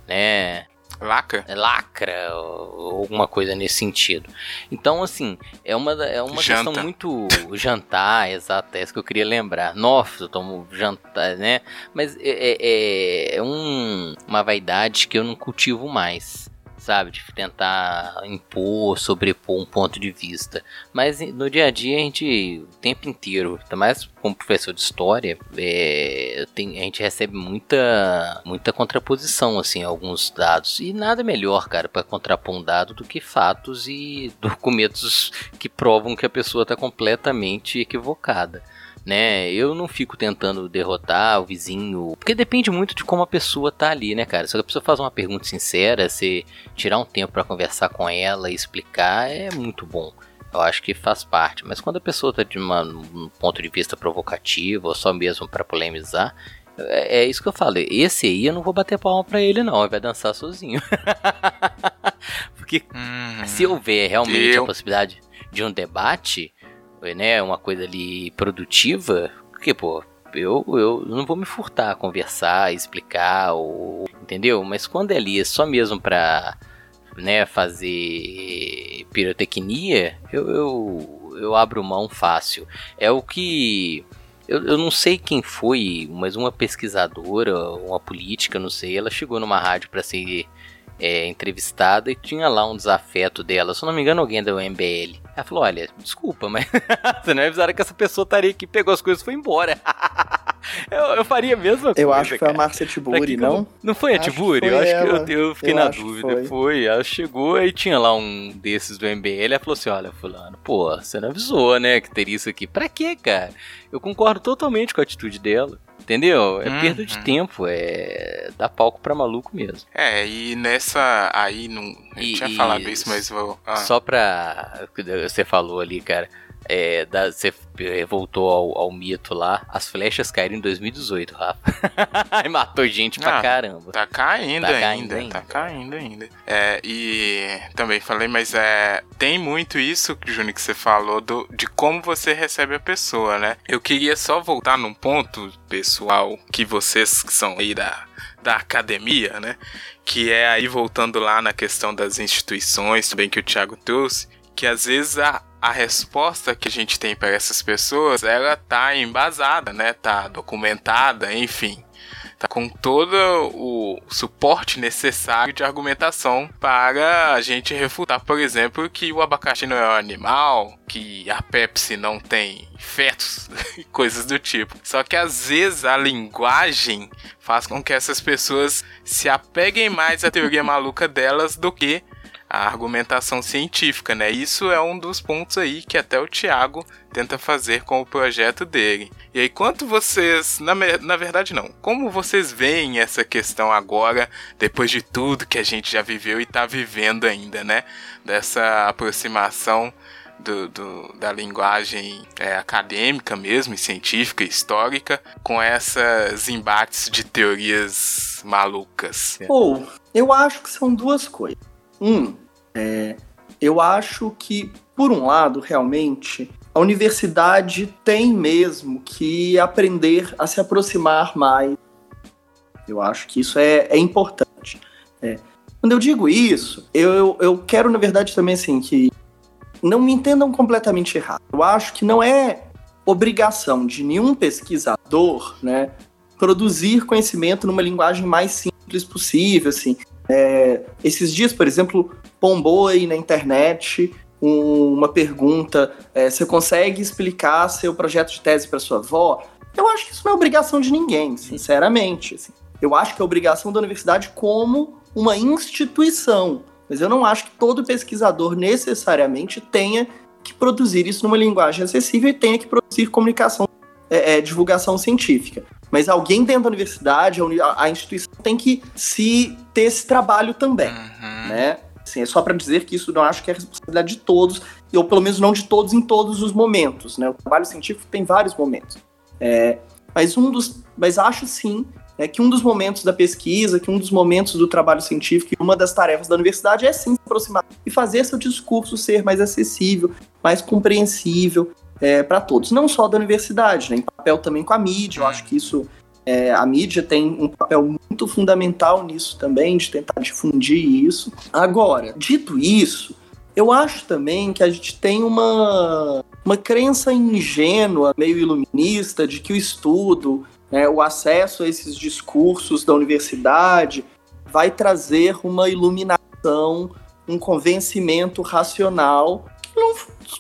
né? Lacra? É lacra, ou alguma coisa nesse sentido. Então, assim, é uma, é uma questão muito. Jantar, exato, é isso que eu queria lembrar. Nossa, eu tomo jantar, né? Mas é, é, é um, uma vaidade que eu não cultivo mais sabe? De tentar impor, sobrepor um ponto de vista. Mas no dia a dia a gente, o tempo inteiro, ainda mais como professor de história, é, tem, a gente recebe muita, muita contraposição, assim, alguns dados. E nada melhor, cara, para contrapor um dado do que fatos e documentos que provam que a pessoa está completamente equivocada né? Eu não fico tentando derrotar o vizinho, porque depende muito de como a pessoa tá ali, né, cara? Se a pessoa faz uma pergunta sincera, se tirar um tempo para conversar com ela e explicar, é muito bom. Eu acho que faz parte, mas quando a pessoa tá de uma, um ponto de vista provocativo ou só mesmo para polemizar, é, é, isso que eu falo. Esse aí eu não vou bater palma pra ele, não. Ele vai dançar sozinho. Porque hum, se houver realmente eu... a possibilidade de um debate, né, uma coisa ali produtiva, porque, pô, eu, eu não vou me furtar a conversar, explicar, ou, entendeu? Mas quando é ali é só mesmo pra né, fazer pirotecnia, eu, eu, eu abro mão fácil. É o que. Eu, eu não sei quem foi, mas uma pesquisadora, uma política, não sei, ela chegou numa rádio para ser é, entrevistada e tinha lá um desafeto dela, se não me engano, alguém da UMBL. Ela falou: Olha, desculpa, mas você não avisaram que essa pessoa estaria aqui, pegou as coisas e foi embora. eu, eu faria a mesma coisa. Eu acho que foi a Márcia Tiburi, não? Eu... Não foi a Tiburi? Eu acho que eu, eu fiquei eu na dúvida. Foi. foi. Ela chegou e tinha lá um desses do MBL. Ela falou assim: Olha, Fulano, pô, você não avisou, né, que teria isso aqui. Pra quê, cara? Eu concordo totalmente com a atitude dela. Entendeu? É perda de uhum. tempo, é dar palco pra maluco mesmo. É, e nessa. Aí não. Eu e, tinha falado isso, mas vou. Ah. Só pra. Você falou ali, cara. É, da, você voltou ao, ao, mito lá, as flechas caíram em 2018, Rafa. e matou gente pra ah, caramba. Tá caindo, tá ainda, ainda, Tá caindo ainda. É, e também falei, mas é, tem muito isso, Júnior, que você falou, do, de como você recebe a pessoa, né? Eu queria só voltar num ponto, pessoal, que vocês que são aí da, da academia, né? Que é aí voltando lá na questão das instituições, também que o Thiago trouxe, que às vezes a, a resposta que a gente tem para essas pessoas, ela tá embasada, né? Tá documentada, enfim. Tá com todo o suporte necessário de argumentação para a gente refutar, por exemplo, que o abacaxi não é um animal, que a Pepsi não tem fetos e coisas do tipo. Só que às vezes a linguagem faz com que essas pessoas se apeguem mais à teoria maluca delas do que a argumentação científica, né? Isso é um dos pontos aí que até o Tiago tenta fazer com o projeto dele. E aí, quanto vocês, na, na verdade não, como vocês veem essa questão agora, depois de tudo que a gente já viveu e está vivendo ainda, né? Dessa aproximação do, do, da linguagem é, acadêmica mesmo, e científica, histórica, com essas embates de teorias malucas. Ou, oh, eu acho que são duas coisas. Um, é, eu acho que, por um lado, realmente, a universidade tem mesmo que aprender a se aproximar mais. Eu acho que isso é, é importante. É. Quando eu digo isso, eu, eu quero, na verdade, também assim, que não me entendam completamente errado. Eu acho que não é obrigação de nenhum pesquisador, né, produzir conhecimento numa linguagem mais simples possível, assim. É, esses dias, por exemplo, bombou aí na internet um, uma pergunta: é, você consegue explicar seu projeto de tese para sua avó? Eu acho que isso não é obrigação de ninguém, sinceramente. Assim. Eu acho que é obrigação da universidade como uma instituição. Mas eu não acho que todo pesquisador necessariamente tenha que produzir isso numa linguagem acessível e tenha que produzir comunicação, é, é, divulgação científica. Mas alguém dentro da universidade, a, a, instituição tem que se ter esse trabalho também, uhum. né? Assim, é só para dizer que isso não acho que é responsabilidade de todos, ou pelo menos não de todos em todos os momentos, né? O trabalho científico tem vários momentos. É, mas um dos, mas acho sim é que um dos momentos da pesquisa, que um dos momentos do trabalho científico, uma das tarefas da universidade é sim se aproximar e fazer seu discurso ser mais acessível, mais compreensível é, para todos, não só da universidade, né, em papel também com a mídia. Eu acho que isso é, a mídia tem um papel muito fundamental nisso também, de tentar difundir isso. Agora, dito isso, eu acho também que a gente tem uma, uma crença ingênua, meio iluminista, de que o estudo né, o acesso a esses discursos da universidade vai trazer uma iluminação, um convencimento racional não,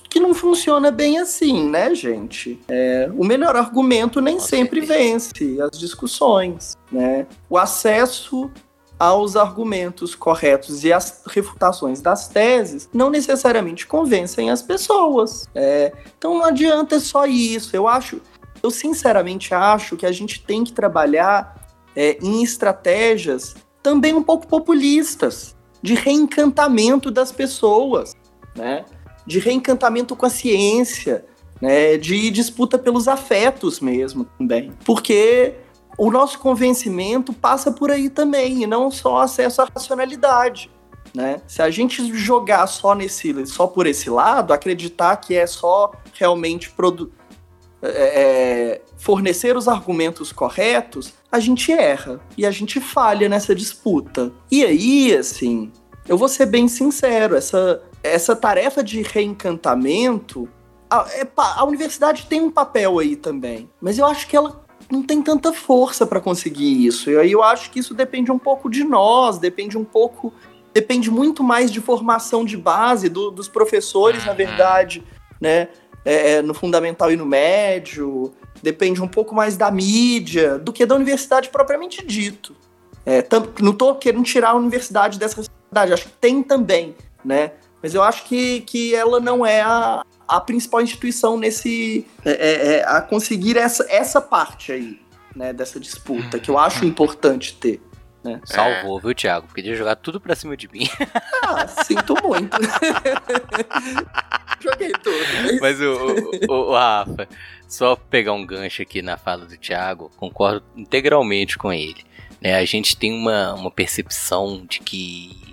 que não funciona bem assim, né, gente? É, o melhor argumento nem sempre vence as discussões, né? O acesso aos argumentos corretos e as refutações das teses não necessariamente convencem as pessoas. É, então não adianta só isso. Eu acho eu sinceramente acho que a gente tem que trabalhar é, em estratégias também um pouco populistas, de reencantamento das pessoas, né? De reencantamento com a ciência, né? de disputa pelos afetos mesmo também. Porque o nosso convencimento passa por aí também, e não só acesso à racionalidade. Né? Se a gente jogar só nesse, só por esse lado, acreditar que é só realmente é, é, fornecer os argumentos corretos, a gente erra e a gente falha nessa disputa. E aí, assim, eu vou ser bem sincero, essa, essa tarefa de reencantamento, a, é, a universidade tem um papel aí também, mas eu acho que ela não tem tanta força para conseguir isso. E aí eu acho que isso depende um pouco de nós, depende um pouco, depende muito mais de formação de base do, dos professores, na uhum. verdade, né? É, é, no fundamental e no médio, depende um pouco mais da mídia do que da universidade propriamente dito. É, não estou querendo tirar a universidade dessa responsabilidade, acho que tem também, né? Mas eu acho que, que ela não é a, a principal instituição nesse. É, é, é a conseguir essa, essa parte aí, né, dessa disputa, que eu acho importante ter. Né? Salvou, viu, Thiago? Podia jogar tudo pra cima de mim. Ah, sinto muito. Joguei tudo. Mas o, o, o, Rafa, só pegar um gancho aqui na fala do Thiago, concordo integralmente com ele. Né? A gente tem uma, uma percepção de que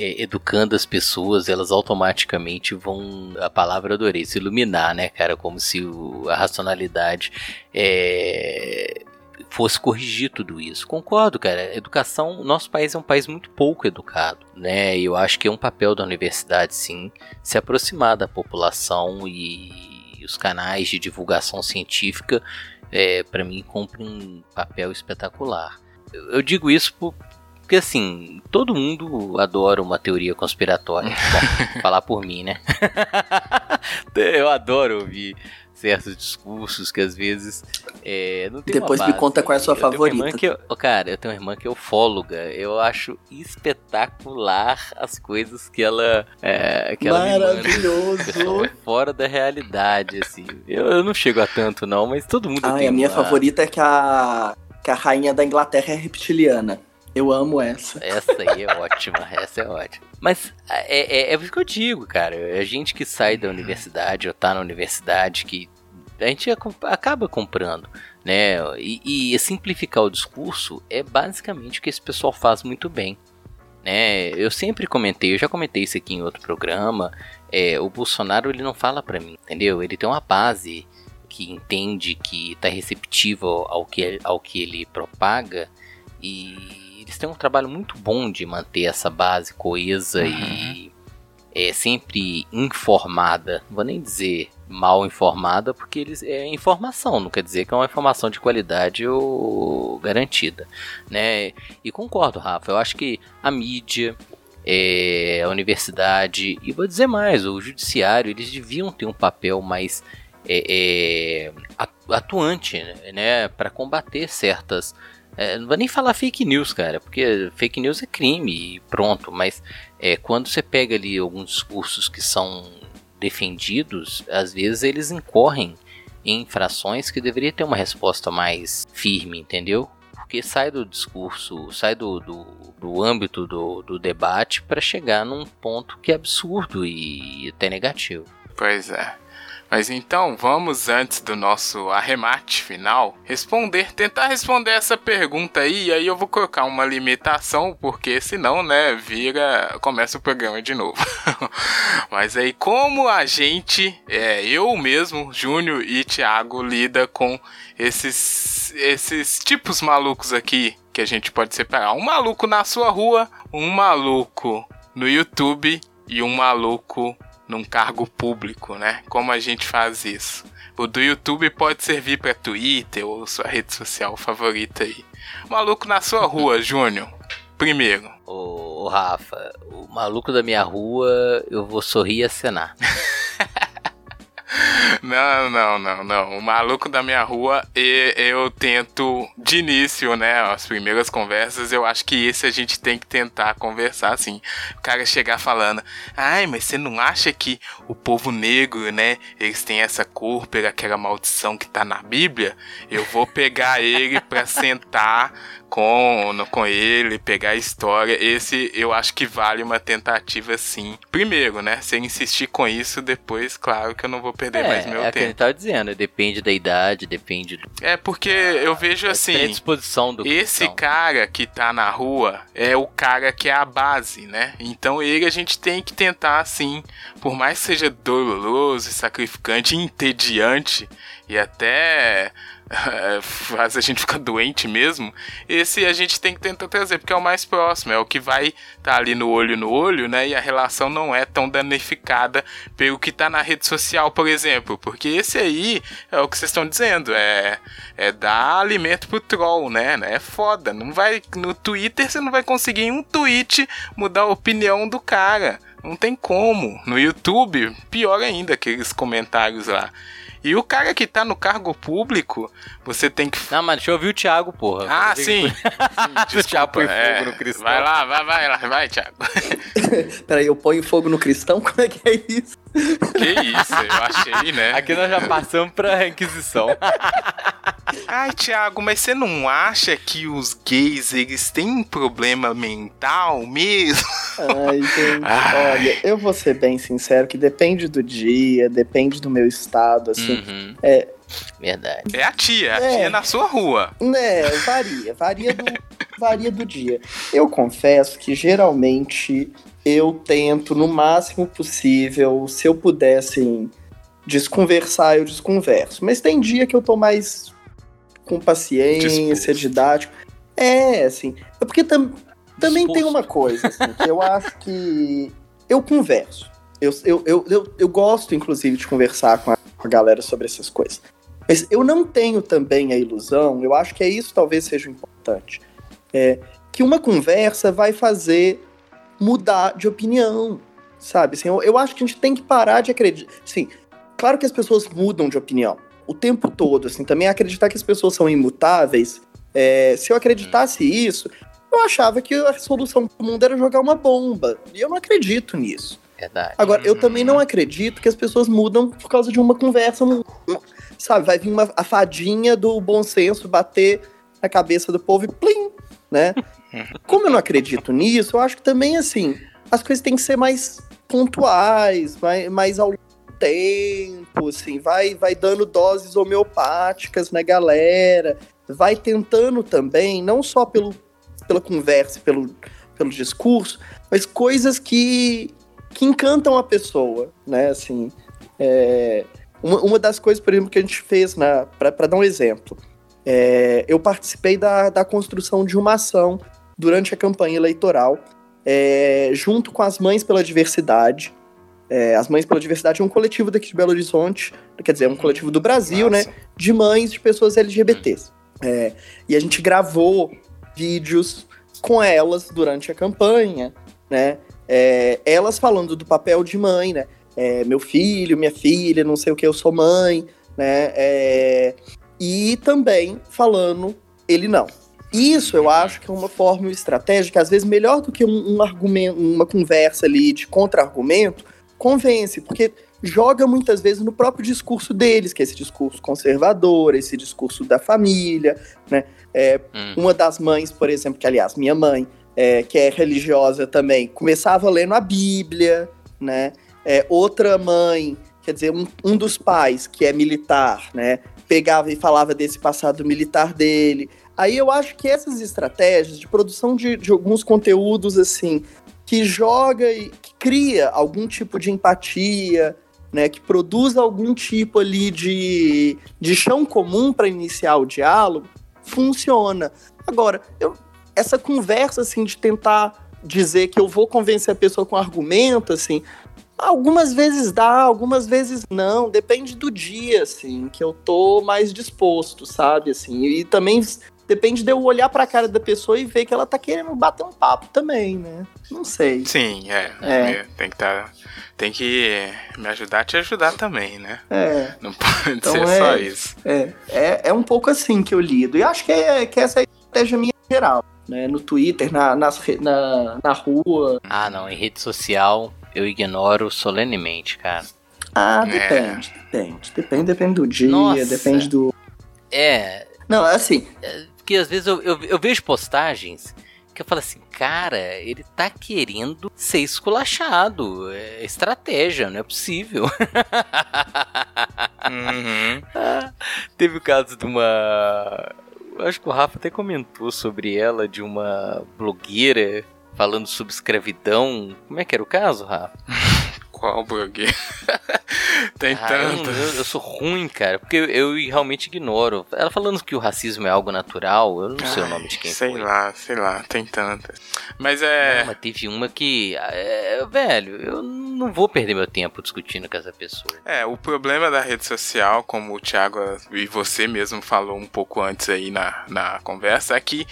é, educando as pessoas, elas automaticamente vão, a palavra adorei, se iluminar, né, cara? Como se o, a racionalidade é, fosse corrigir tudo isso. Concordo, cara. Educação, nosso país é um país muito pouco educado, né? E eu acho que é um papel da universidade, sim, se aproximar da população e os canais de divulgação científica, é, para mim, cumprem um papel espetacular. Eu, eu digo isso por, porque assim, todo mundo adora uma teoria conspiratória. Bom, falar por mim, né? eu adoro ouvir certos discursos que às vezes é, não tem Depois me conta qual é a sua eu favorita. Que eu, cara, eu tenho uma irmã que é ufóloga. Eu acho espetacular as coisas que ela é, que Maravilhoso. ela me manda. fora da realidade, assim. Eu, eu, não chego a tanto não, mas todo mundo ah, tem a minha favorita é que a que a rainha da Inglaterra é reptiliana. Eu amo essa. Essa aí é ótima, essa é ótima. Mas é, é, é isso que eu digo, cara. É gente que sai da universidade ou tá na universidade que a gente acaba comprando, né? E, e simplificar o discurso é basicamente o que esse pessoal faz muito bem. Né? Eu sempre comentei, eu já comentei isso aqui em outro programa. É, o Bolsonaro ele não fala para mim, entendeu? Ele tem uma base que entende que está receptivo ao que, ao que ele propaga e têm um trabalho muito bom de manter essa base coesa uhum. e é sempre informada. Não vou nem dizer mal informada, porque eles é informação, não quer dizer que é uma informação de qualidade ou garantida, né? E concordo, Rafa, eu acho que a mídia, é, a universidade e vou dizer mais, o judiciário, eles deviam ter um papel mais é, é, atuante, né, para combater certas é, não vou nem falar fake news, cara, porque fake news é crime e pronto, mas é, quando você pega ali alguns discursos que são defendidos, às vezes eles incorrem em infrações que deveria ter uma resposta mais firme, entendeu? Porque sai do discurso, sai do, do, do âmbito do, do debate para chegar num ponto que é absurdo e até negativo. Pois é. Mas então, vamos antes do nosso arremate final, responder, tentar responder essa pergunta aí, e aí eu vou colocar uma limitação, porque senão, né, vira, começa o programa de novo. Mas aí como a gente, é, eu mesmo, Júnior e Thiago lida com esses esses tipos malucos aqui que a gente pode separar, um maluco na sua rua, um maluco no YouTube e um maluco num cargo público, né? Como a gente faz isso? O do YouTube pode servir para Twitter ou sua rede social favorita aí. Maluco na sua rua, Júnior. Primeiro. Ô, Rafa, o maluco da minha rua, eu vou sorrir e acenar. Não, não, não, não. O maluco da minha rua, e eu tento, de início, né? As primeiras conversas, eu acho que esse a gente tem que tentar conversar assim. O cara chegar falando, ai, mas você não acha que o povo negro, né? Eles têm essa cor pela aquela maldição que tá na Bíblia? Eu vou pegar ele pra sentar com, com ele, pegar a história. Esse eu acho que vale uma tentativa sim. Primeiro, né? Se insistir com isso, depois, claro que eu não vou perder é, mais meu é tempo. É que a gente tava dizendo, depende da idade, depende do... É porque eu vejo assim. Tem disposição do Esse cara que tá na rua é o cara que é a base, né? Então ele a gente tem que tentar, assim, por mais que seja doloroso, sacrificante, entediante e até faz a gente ficar doente mesmo, esse a gente tem que tentar trazer, porque é o mais próximo, é o que vai estar tá ali no olho no olho, né? E a relação não é tão danificada pelo que está na rede social, por exemplo. Porque esse aí é o que vocês estão dizendo, é, é dar alimento pro troll, né? É foda. Não vai. No Twitter você não vai conseguir em um tweet mudar a opinião do cara. Não tem como. No YouTube, pior ainda, aqueles comentários lá. E o cara que tá no cargo público, você tem que. Não, mas deixa eu ouvir o Thiago, porra. Ah, sim. sim o Thiago põe é, fogo no cristão. Vai lá, vai, vai lá, vai, Thiago. Peraí, eu ponho fogo no cristão? Como é que é isso? Que isso, eu achei, né? Aqui nós já passamos pra Inquisição. Ai, Thiago, mas você não acha que os gays, eles têm um problema mental mesmo? Ai, gente, Ai. olha, eu vou ser bem sincero que depende do dia, depende do meu estado, assim. Uhum. É, Verdade. É a tia, a é, tia na sua rua. Né, varia, varia do, varia do dia. Eu confesso que geralmente eu tento, no máximo possível, se eu pudesse assim, desconversar, eu desconverso. Mas tem dia que eu tô mais com paciência, Disposto. didático. É, assim. É porque tam, também Disposto. tem uma coisa, assim, que eu acho que eu converso. Eu, eu, eu, eu, eu gosto, inclusive, de conversar com a, com a galera sobre essas coisas. Mas eu não tenho também a ilusão, eu acho que é isso talvez seja importante, é, que uma conversa vai fazer mudar de opinião, sabe? Assim, eu, eu acho que a gente tem que parar de acreditar. Sim, claro que as pessoas mudam de opinião o tempo todo, assim, também acreditar que as pessoas são imutáveis. É, se eu acreditasse isso, eu achava que a solução do mundo era jogar uma bomba. E eu não acredito nisso. Verdade. Agora, eu também não acredito que as pessoas mudam por causa de uma conversa. Sabe, vai vir uma, a fadinha do bom senso bater na cabeça do povo e plim, né? Como eu não acredito nisso, eu acho que também, assim, as coisas têm que ser mais pontuais, mais, mais ao tempo, assim, vai, vai dando doses homeopáticas na galera, vai tentando também, não só pelo, pela conversa, pelo, pelo discurso, mas coisas que, que encantam a pessoa, né, assim, é, uma, uma das coisas, por exemplo, que a gente fez, para dar um exemplo, é, eu participei da, da construção de uma ação durante a campanha eleitoral, é, junto com as Mães pela Diversidade, É, as Mães pela Diversidade é um coletivo daqui de Belo Horizonte, quer dizer, é um coletivo do Brasil, né? Nossa. De mães de pessoas LGBTs. É, e a gente gravou vídeos com elas durante a campanha, né? É, elas falando do papel de mãe, né? É, meu filho, minha filha, não sei o que, eu sou mãe, né? É, e também falando ele não. Isso eu acho que é uma fórmula estratégica, às vezes melhor do que um, um argumento, uma conversa ali de contra-argumento, convence, porque joga muitas vezes no próprio discurso deles, que é esse discurso conservador, esse discurso da família, né? É, Hum. Uma das mães, por exemplo, que aliás, minha mãe, é, que é religiosa também, começava lendo a Bíblia, né? É, outra mãe, quer dizer, um, um dos pais, que é militar, né? Pegava e falava desse passado militar dele. Aí eu acho que essas estratégias de produção de, de alguns conteúdos, assim, que joga e que cria algum tipo de empatia, né? Que produz algum tipo ali de, de chão comum para iniciar o diálogo, funciona. Agora, eu, essa conversa, assim, de tentar dizer que eu vou convencer a pessoa com argumento, assim, algumas vezes dá, algumas vezes não, depende do dia, assim, que eu tô mais disposto, sabe, assim, e também depende de eu olhar pra cara da pessoa e ver que ela tá querendo bater um papo também, né, não sei. Sim, é. É. é, Tem que tá, tem que me ajudar a te ajudar também, né? É, Não pode Então ser é- só isso. é, é, é um pouco assim que eu lido, e acho que, é, que essa é a estratégia minha geral, né, no Twitter, na, nas, na, na rua, Ah, não, em rede social eu ignoro solenemente, cara. ah, É. depende, depende, depende, depende do dia, Nossa. depende do... É, Não, assim, porque às vezes eu, eu, eu vejo postagens que eu falo assim, cara, ele tá querendo ser esculachado. É estratégia, não é possível. Uhum. Teve o caso de uma. Acho que o Rafa até comentou sobre ela, de uma blogueira falando sobre escravidão. Como é que era o caso, Rafa? Qual blogueiro? tem Ah, eu, tanto. não- eu- eu sou ruim, cara, porque eu, eu realmente ignoro. Ela falando que o racismo é algo natural, eu não sei o nome de quem sei foi. lá, sei lá, tem tantas. Mas Não, é. mas teve uma que. é, velho, eu não vou perder meu tempo discutindo com essa pessoa. É, o problema da rede social, como o Thiago e você mesmo falou um pouco antes aí na, na conversa, é que,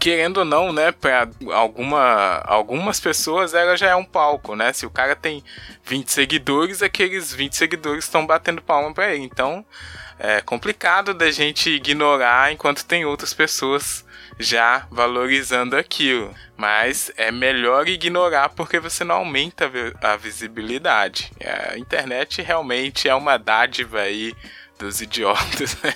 querendo ou não, né, pra alguma, algumas pessoas ela já é um palco, né? Se o cara tem 20 seguidores, aqueles 20 seguidores estão batendo palma pra ele. Então, é complicado da gente ignorar enquanto tem outras pessoas já valorizando aquilo. Mas é melhor ignorar porque você não aumenta a vi- a visibilidade. A internet realmente é uma dádiva aí dos idiotas, né?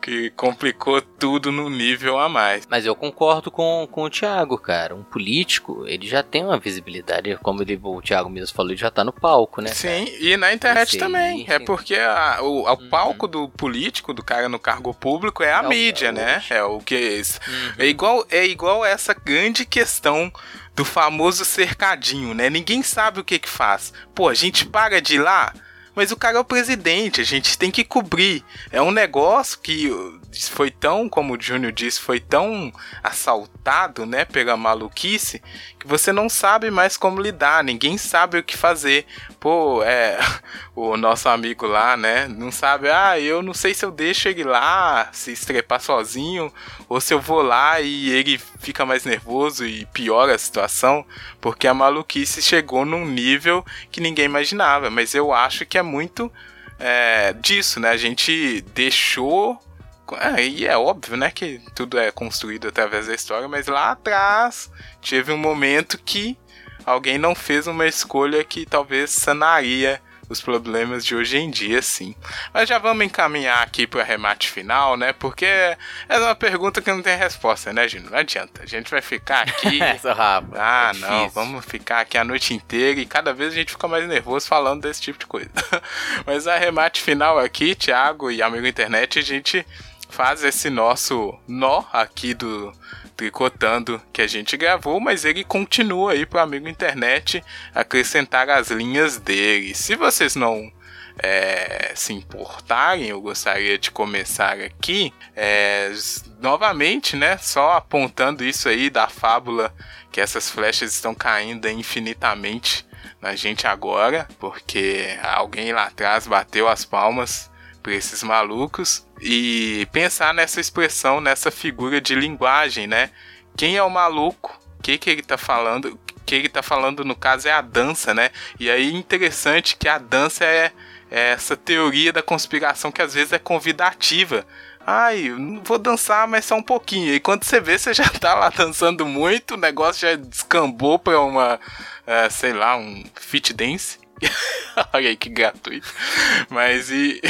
que complicou tudo num nível a mais. Mas eu concordo com, com o Thiago, cara. Um político, ele já tem uma visibilidade, como ele, o Thiago mesmo falou, ele já tá no palco, né? Sim, e na internet Esse aí, também. É sim. porque a- o, o Uhum. palco do político, do cara no cargo público, é a É o- mídia, é né? É o que. Uhum. É igual, é igual essa grande questão do famoso cercadinho, né? Ninguém sabe o que que faz. Pô, a gente paga de ir lá, mas o cara é o presidente, a gente tem que cobrir. É um negócio que foi tão, como o Júnior disse, foi tão assaltado, né, pela maluquice, que você não sabe mais como lidar, ninguém sabe o que fazer. Pô, é, o nosso amigo lá, né, não sabe, ah, eu não sei se eu deixo ele lá se estrepar sozinho, ou se eu vou lá e ele fica mais nervoso e piora a situação, porque a maluquice chegou num nível que ninguém imaginava. Mas eu acho que é muito é, disso, né? A gente deixou. É, e é óbvio, né, que tudo é construído através da história, mas lá atrás teve um momento que alguém não fez uma escolha que talvez sanaria os problemas de hoje em dia, sim. Mas já vamos encaminhar aqui para o arremate final, né? Porque é uma pergunta que não tem resposta, né, Gino? Não adianta. A gente vai ficar aqui. Essa Rafa. Ah, é não, vamos ficar aqui a noite inteira e cada vez a gente fica mais nervoso falando desse tipo de coisa. Mas arremate final aqui, Thiago e amigo internet, a gente faz esse nosso nó aqui do tricotando que a gente gravou, mas ele continua aí pro amigo internet acrescentar as linhas dele. Se vocês não é, se importarem, eu gostaria de começar aqui, é, novamente, né, só apontando isso aí da fábula que essas flechas estão caindo infinitamente na gente agora, porque alguém lá atrás bateu as palmas para esses malucos e pensar nessa expressão, nessa figura de linguagem, né? Quem é o maluco? O que, que ele tá falando? O que ele tá falando no caso é a dança, né? E aí interessante que a dança é, é essa teoria da conspiração que às vezes é convidativa. Ai, vou dançar, mas só um pouquinho. E quando você vê, você já tá lá dançando muito, o negócio já descambou pra uma, uh, sei lá, um fit dance. Olha aí que gratuito. Mas e.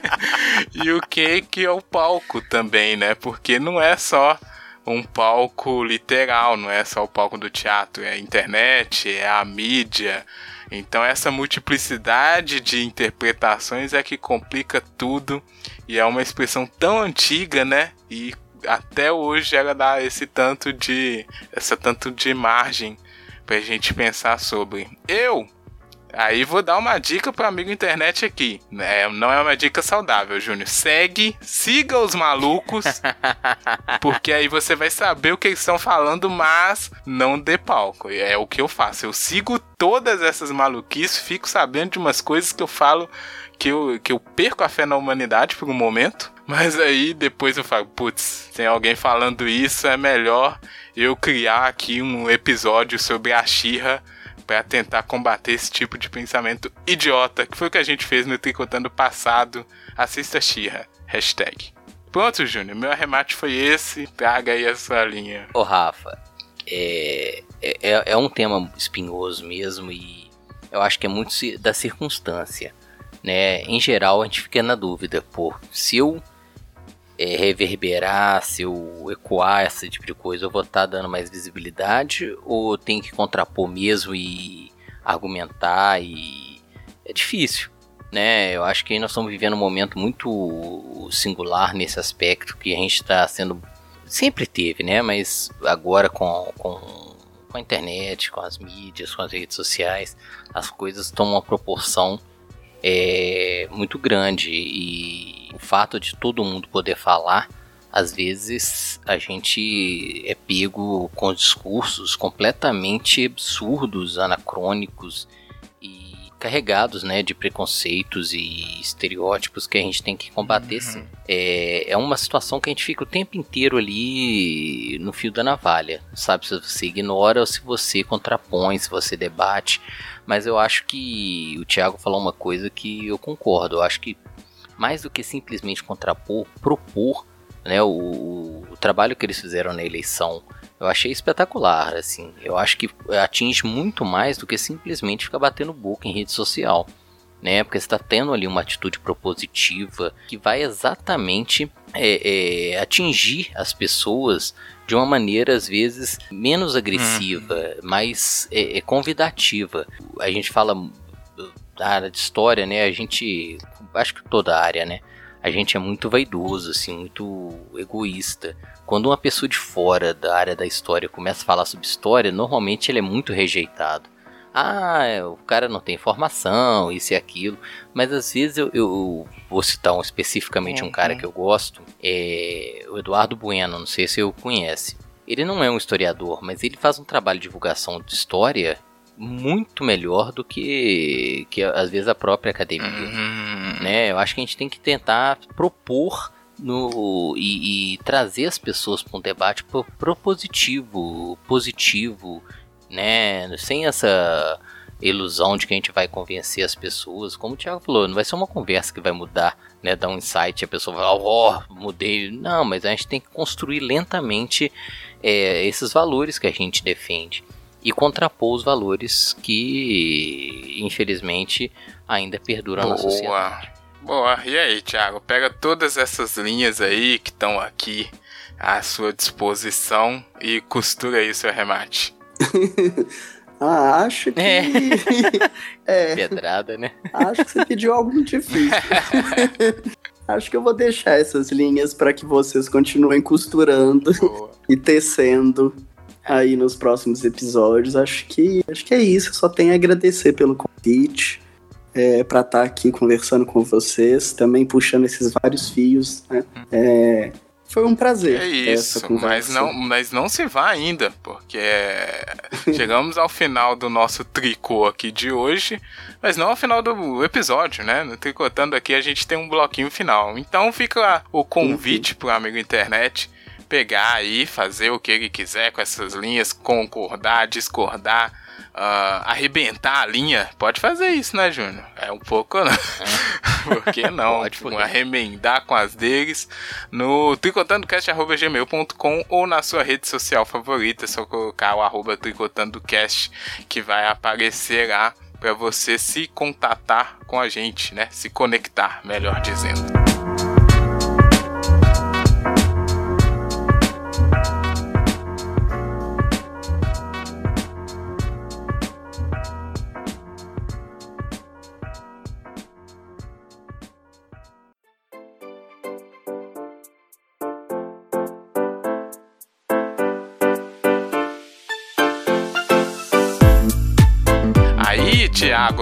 e o que que é o palco também, né? Porque não é só um palco literal, não é só o palco do teatro, é a internet, é a mídia. Então essa multiplicidade de interpretações é que complica tudo e é uma expressão tão antiga, né? E até hoje ela dá esse tanto de essa tanto de margem pra gente pensar sobre. Eu Aí vou dar uma dica pro amigo internet aqui. É, não é uma dica saudável, Júnior. Segue, siga os malucos, porque aí você vai saber o que eles estão falando, mas não dê palco. É o que eu faço. Eu sigo todas essas maluquices, fico sabendo de umas coisas que eu falo que eu, que eu perco a fé na humanidade por um momento. Mas aí depois eu falo, putz, tem alguém falando isso, é melhor eu criar aqui um episódio sobre a Xirra para tentar combater esse tipo de pensamento idiota, que foi o que a gente fez no Tricotando passado. Assista Xirra. Hashtag. Pronto, Júnior, meu arremate foi esse. Traga aí a sua linha. Ô, Rafa, é, é, é um tema espinhoso mesmo e eu acho que é muito da circunstância. Né? Em geral, a gente fica na dúvida, pô, se eu é, reverberar, se eu ecoar esse tipo de coisa, eu vou estar tá dando mais visibilidade ou tem que contrapor mesmo e argumentar e é difícil, né? Eu acho que nós estamos vivendo um momento muito singular nesse aspecto que a gente está sendo sempre teve, né? Mas agora com, com, com a internet, com as mídias, com as redes sociais, as coisas tomam uma proporção é muito grande e o fato de todo mundo poder falar, às vezes a gente é pego com discursos completamente absurdos, anacrônicos e carregados né, de preconceitos e estereótipos que a gente tem que combater uhum. sim. É, é uma situação que a gente fica o tempo inteiro ali no fio da navalha, sabe? Se você ignora ou se você contrapõe, se você debate. Mas eu acho que o Thiago falou uma coisa que eu concordo. Eu acho que mais do que simplesmente contrapor, propor, né, o, o trabalho que eles fizeram na eleição, eu achei espetacular, assim. Eu acho que atinge muito mais do que simplesmente ficar batendo boca em rede social né? Porque você está tendo ali uma atitude propositiva que vai exatamente é, é, atingir as pessoas de uma maneira às vezes menos agressiva, uhum. mais é, é, convidativa. A gente fala da área de história, né? A gente, acho que toda a área, né? A gente é muito vaidoso, assim, muito egoísta. Quando uma pessoa de fora da área da história começa a falar sobre história, normalmente ele é muito rejeitado ah, é, o cara não tem informação, isso e aquilo. Mas às vezes eu, eu vou citar um, especificamente um cara uhum. que eu gosto, é o Eduardo Bueno, não sei se eu conhece. Ele não é um historiador, mas ele faz um trabalho de divulgação de história muito melhor do que, que às vezes a própria academia. Uhum. Né? Eu acho que a gente tem que tentar propor no, e, e trazer as pessoas para um debate propositivo, positivo, né? Sem essa ilusão de que a gente vai convencer as pessoas. Como o Thiago falou, não vai ser uma conversa que vai mudar, né? Dar um insight e a pessoa vai, ó, oh, mudei. Não, mas a gente tem que construir lentamente é, esses valores que a gente defende e contrapor os valores que, infelizmente, ainda perduram Boa. na sociedade. Boa, e aí, Thiago? Pega todas essas linhas aí que estão aqui à sua disposição e costura aí seu remate. ah, acho que. É. é. Pedrada, né? Acho que você pediu algo difícil. acho que eu vou deixar essas linhas para que vocês continuem costurando Boa. e tecendo aí nos próximos episódios. Acho que acho que é isso. Só tenho a agradecer pelo convite. É, para estar tá aqui conversando com vocês, também puxando esses vários fios. Né? É, Foi um prazer. É isso, mas não, mas não se vá ainda, porque chegamos ao final do nosso tricô aqui de hoje, mas não ao final do episódio, né? No Tricotando aqui a gente tem um bloquinho final. Então fica o convite uhum. pro amigo internet pegar aí, fazer o que ele quiser com essas linhas, concordar, discordar uh, arrebentar a linha, pode fazer isso, né, Júnior? É um pouco, né? Por que não? pode, pode. Arremendar com as deles no tricotandocast.gmail.com ou na sua rede social favorita, é só colocar o arroba tricotandocast que vai aparecer lá para você se contatar com a gente, né? Se conectar, melhor dizendo.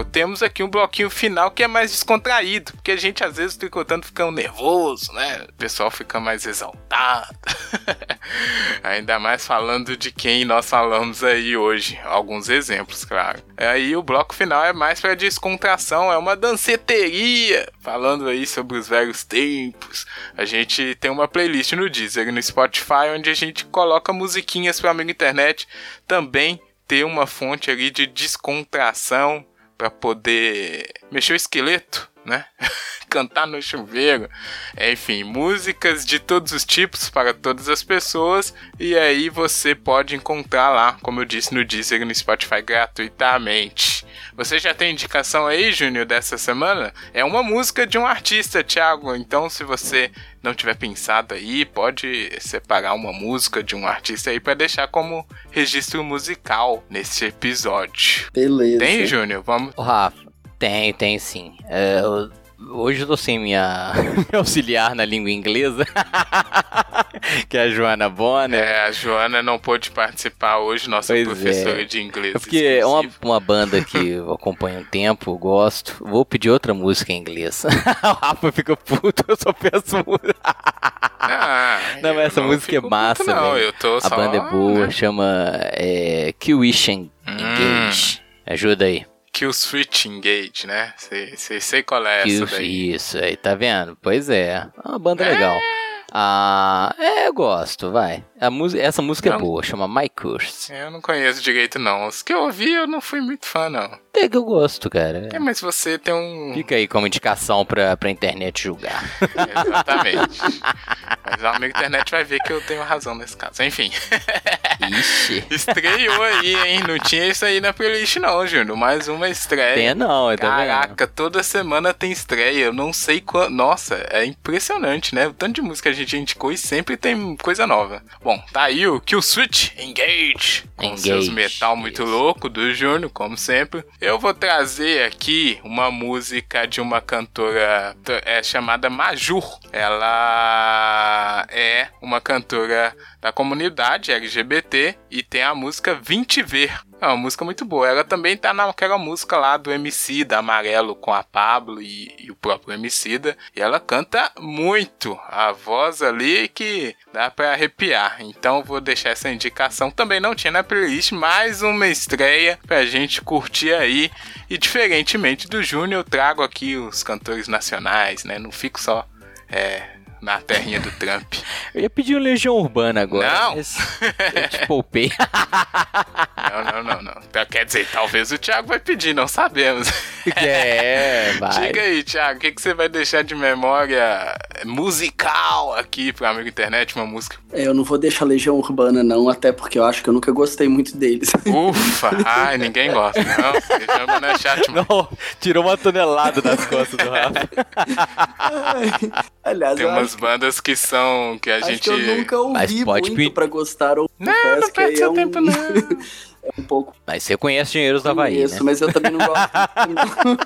Temos aqui um bloquinho final que é mais descontraído, porque a gente às vezes tricotando fica nervoso, né? O pessoal fica mais exaltado. Ainda mais falando de quem nós falamos aí hoje. Alguns exemplos, claro. Aí o bloco final é mais para descontração, é uma danceteria, falando aí sobre os velhos tempos. A gente tem uma playlist no Deezer e no Spotify onde a gente coloca musiquinhas para amigo internet também ter uma fonte ali de descontração para poder mexer o esqueleto, né? Cantar no chuveiro. Enfim, músicas de todos os tipos para todas as pessoas. E aí você pode encontrar lá, como eu disse no Deezer e no Spotify gratuitamente. Você já tem indicação aí, Júnior, dessa semana? É uma música de um artista, Thiago. Então, se você não tiver pensado aí, pode separar uma música de um artista aí para deixar como registro musical nesse episódio. Beleza. Tem, Júnior? Vamos. Rafa, tem, tem sim. É, eu Hoje eu tô sem minha, minha auxiliar na língua inglesa, que é a Joana Bonner. É, a Joana não pôde participar hoje, nossa pois professora é. de inglês. É porque é uma, uma banda que eu acompanho um tempo, gosto. Vou pedir outra música em inglês. o Rafa fica puto, eu só peço música. Ah, não, mas essa música é massa, puto, não, eu tô A só... banda é boa, né? chama é, Kill Wishing hum. Engage. Ajuda aí. Kill Switch Engage, né? Sei, sei, sei qual é Kill, essa daí. Isso, aí, tá vendo? Pois é. É uma banda é... legal. Ah, é, eu gosto, vai. A música, essa música é não, é boa, chama My Curse. Eu não conheço direito, não. Os que eu ouvi, eu não fui muito fã, não. É que eu gosto, cara. É, mas você tem um. Fica aí como indicação pra, pra internet julgar. Exatamente. mas o amigo internet vai ver que eu tenho razão nesse caso. Enfim. Ixi. Estreou aí, hein? Não tinha isso aí na playlist, não, Júnior. Mais uma estreia. Tem não, eu Caraca, toda semana tem estreia. Eu não sei quando. Nossa, é impressionante, né? O tanto de música a gente indicou e sempre tem coisa nova. Bom, tá aí o Kill Switch Engage. Com Engage. seus metal muito Isso. louco do Júnior, como sempre. Eu vou trazer aqui uma música de uma cantora é, chamada Majur. Ela é uma cantora da comunidade LGBT e tem a música 20 Ver. É uma música muito boa. Ela também tá naquela música lá do MC da Amarelo com a Pablo e, e o próprio MC da. E ela canta muito. A voz ali que dá para arrepiar. Então vou deixar essa indicação. Também não tinha na playlist, mais uma estreia pra gente curtir aí. E diferentemente do Júnior, eu trago aqui os cantores nacionais, né? Não fico só é, na terrinha do Trump. Eu ia pedir um Legião Urbana agora. Não! eu te poupei. não, não, não, não. Quer dizer, talvez o Thiago vai pedir, não sabemos. É, vai. Diga aí, Thiago, o que, que você vai deixar de memória musical aqui pro amigo internet, uma música? É, eu não vou deixar Legião Urbana, não, até porque eu acho que eu nunca gostei muito deles. Ufa! Ai, ninguém gosta, não. Legião Urbana é chato, mano. Não, tirou uma tonelada das costas do Rafa. Aliás, Tem umas bandas que são. que a acho gente. Que eu nunca ouvi Mas pode muito pra gostar ou Não, não perde seu é tempo, um... não. é um pouco. Mas você conhece Dinheiros da Havaí, Isso, né? mas eu também não gosto.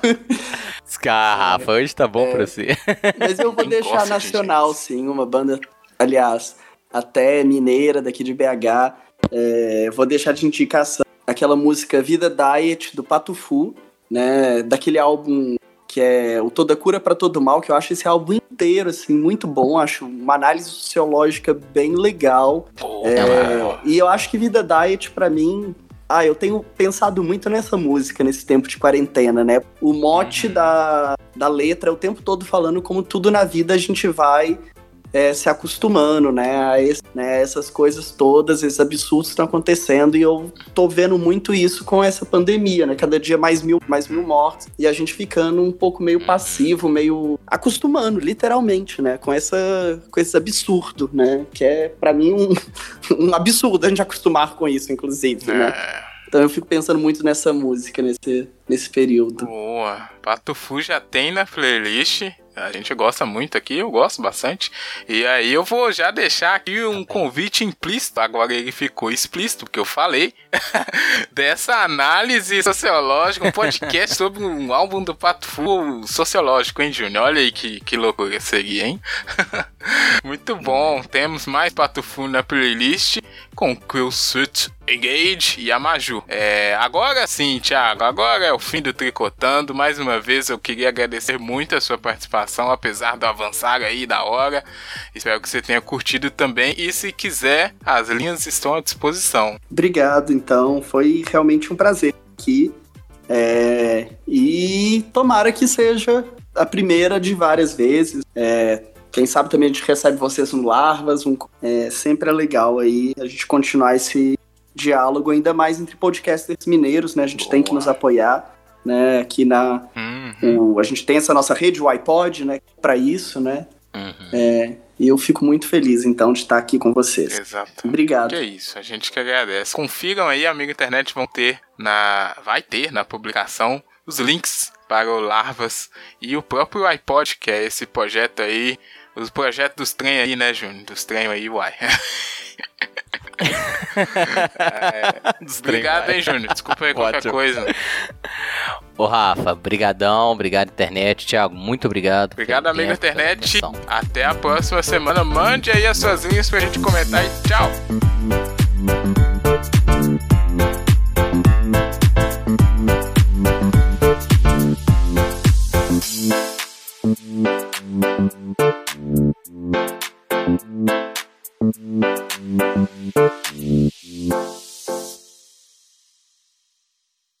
Scarrafa, hoje tá bom é, pra você. Mas eu vou deixar nacional, sim, uma banda, aliás, até mineira daqui de BH. É, vou deixar de indicação aquela música Vida Diet do Patufu, né? Daquele álbum que é o Toda Cura para Todo Mal, que eu acho esse álbum inteiro, assim, muito bom. Acho uma análise sociológica bem legal. é, e eu acho que Vida Diet, para mim, ah, eu tenho pensado muito nessa música nesse tempo de quarentena, né? O mote uhum. da, da letra é o tempo todo falando como tudo na vida a gente vai é, se acostumando, né, a esse, né, essas coisas todas, esses absurdos estão acontecendo e eu tô vendo muito isso com essa pandemia, né, cada dia mais mil, mais mil mortes e a gente ficando um pouco meio passivo, meio acostumando, literalmente, né, com essa, com esse absurdo, né, que é para mim um, um absurdo a gente acostumar com isso, inclusive, né. É. Então eu fico pensando muito nessa música nesse, nesse período. Boa. Pato Fu já tem na playlist. A gente gosta muito aqui, eu gosto bastante. E aí eu vou já deixar aqui um convite implícito, agora ele ficou explícito, porque eu falei, dessa análise sociológica, um podcast sobre um álbum do Pato Fu sociológico, hein, Júnior? Olha aí que, que loucura seria, hein? muito bom, temos mais Pato Fu na playlist com Quill Suit Engage e a Maju. É, agora sim, Thiago, agora é o fim do Tricotando. Mais uma vez eu queria agradecer muito a sua participação, apesar do avançar aí da hora. Espero que você tenha curtido também. E se quiser, as linhas estão à disposição. Obrigado, então. Foi realmente um prazer aqui. É, e tomara que seja a primeira de várias vezes. É, quem sabe também a gente recebe vocês no Larvas. Um, é, sempre é legal aí a gente continuar esse diálogo, ainda mais entre podcasters mineiros, né? A gente Boa. tem que nos apoiar, né? Aqui na. Uhum. O, a gente tem essa nossa rede, o iPod, né? Para isso, né? Uhum. É, e eu fico muito feliz, então, de estar aqui com vocês. Exato. Obrigado. Que é isso, a gente que agradece. Confiram aí, amigo internet, vão ter na. Vai ter na publicação os links para o Larvas e o próprio iPod, que é esse projeto aí. Os projetos dos trem aí, né, Júnior? Dos trem aí, uai. é, obrigado, hein, Júnior. Desculpa aí qualquer coisa. Ô, Rafa, brigadão, obrigado, internet. Thiago, muito obrigado. Obrigado, amigo internet. Até a próxima semana. Mande aí as suas linhas pra gente comentar e tchau. Thank Thank you.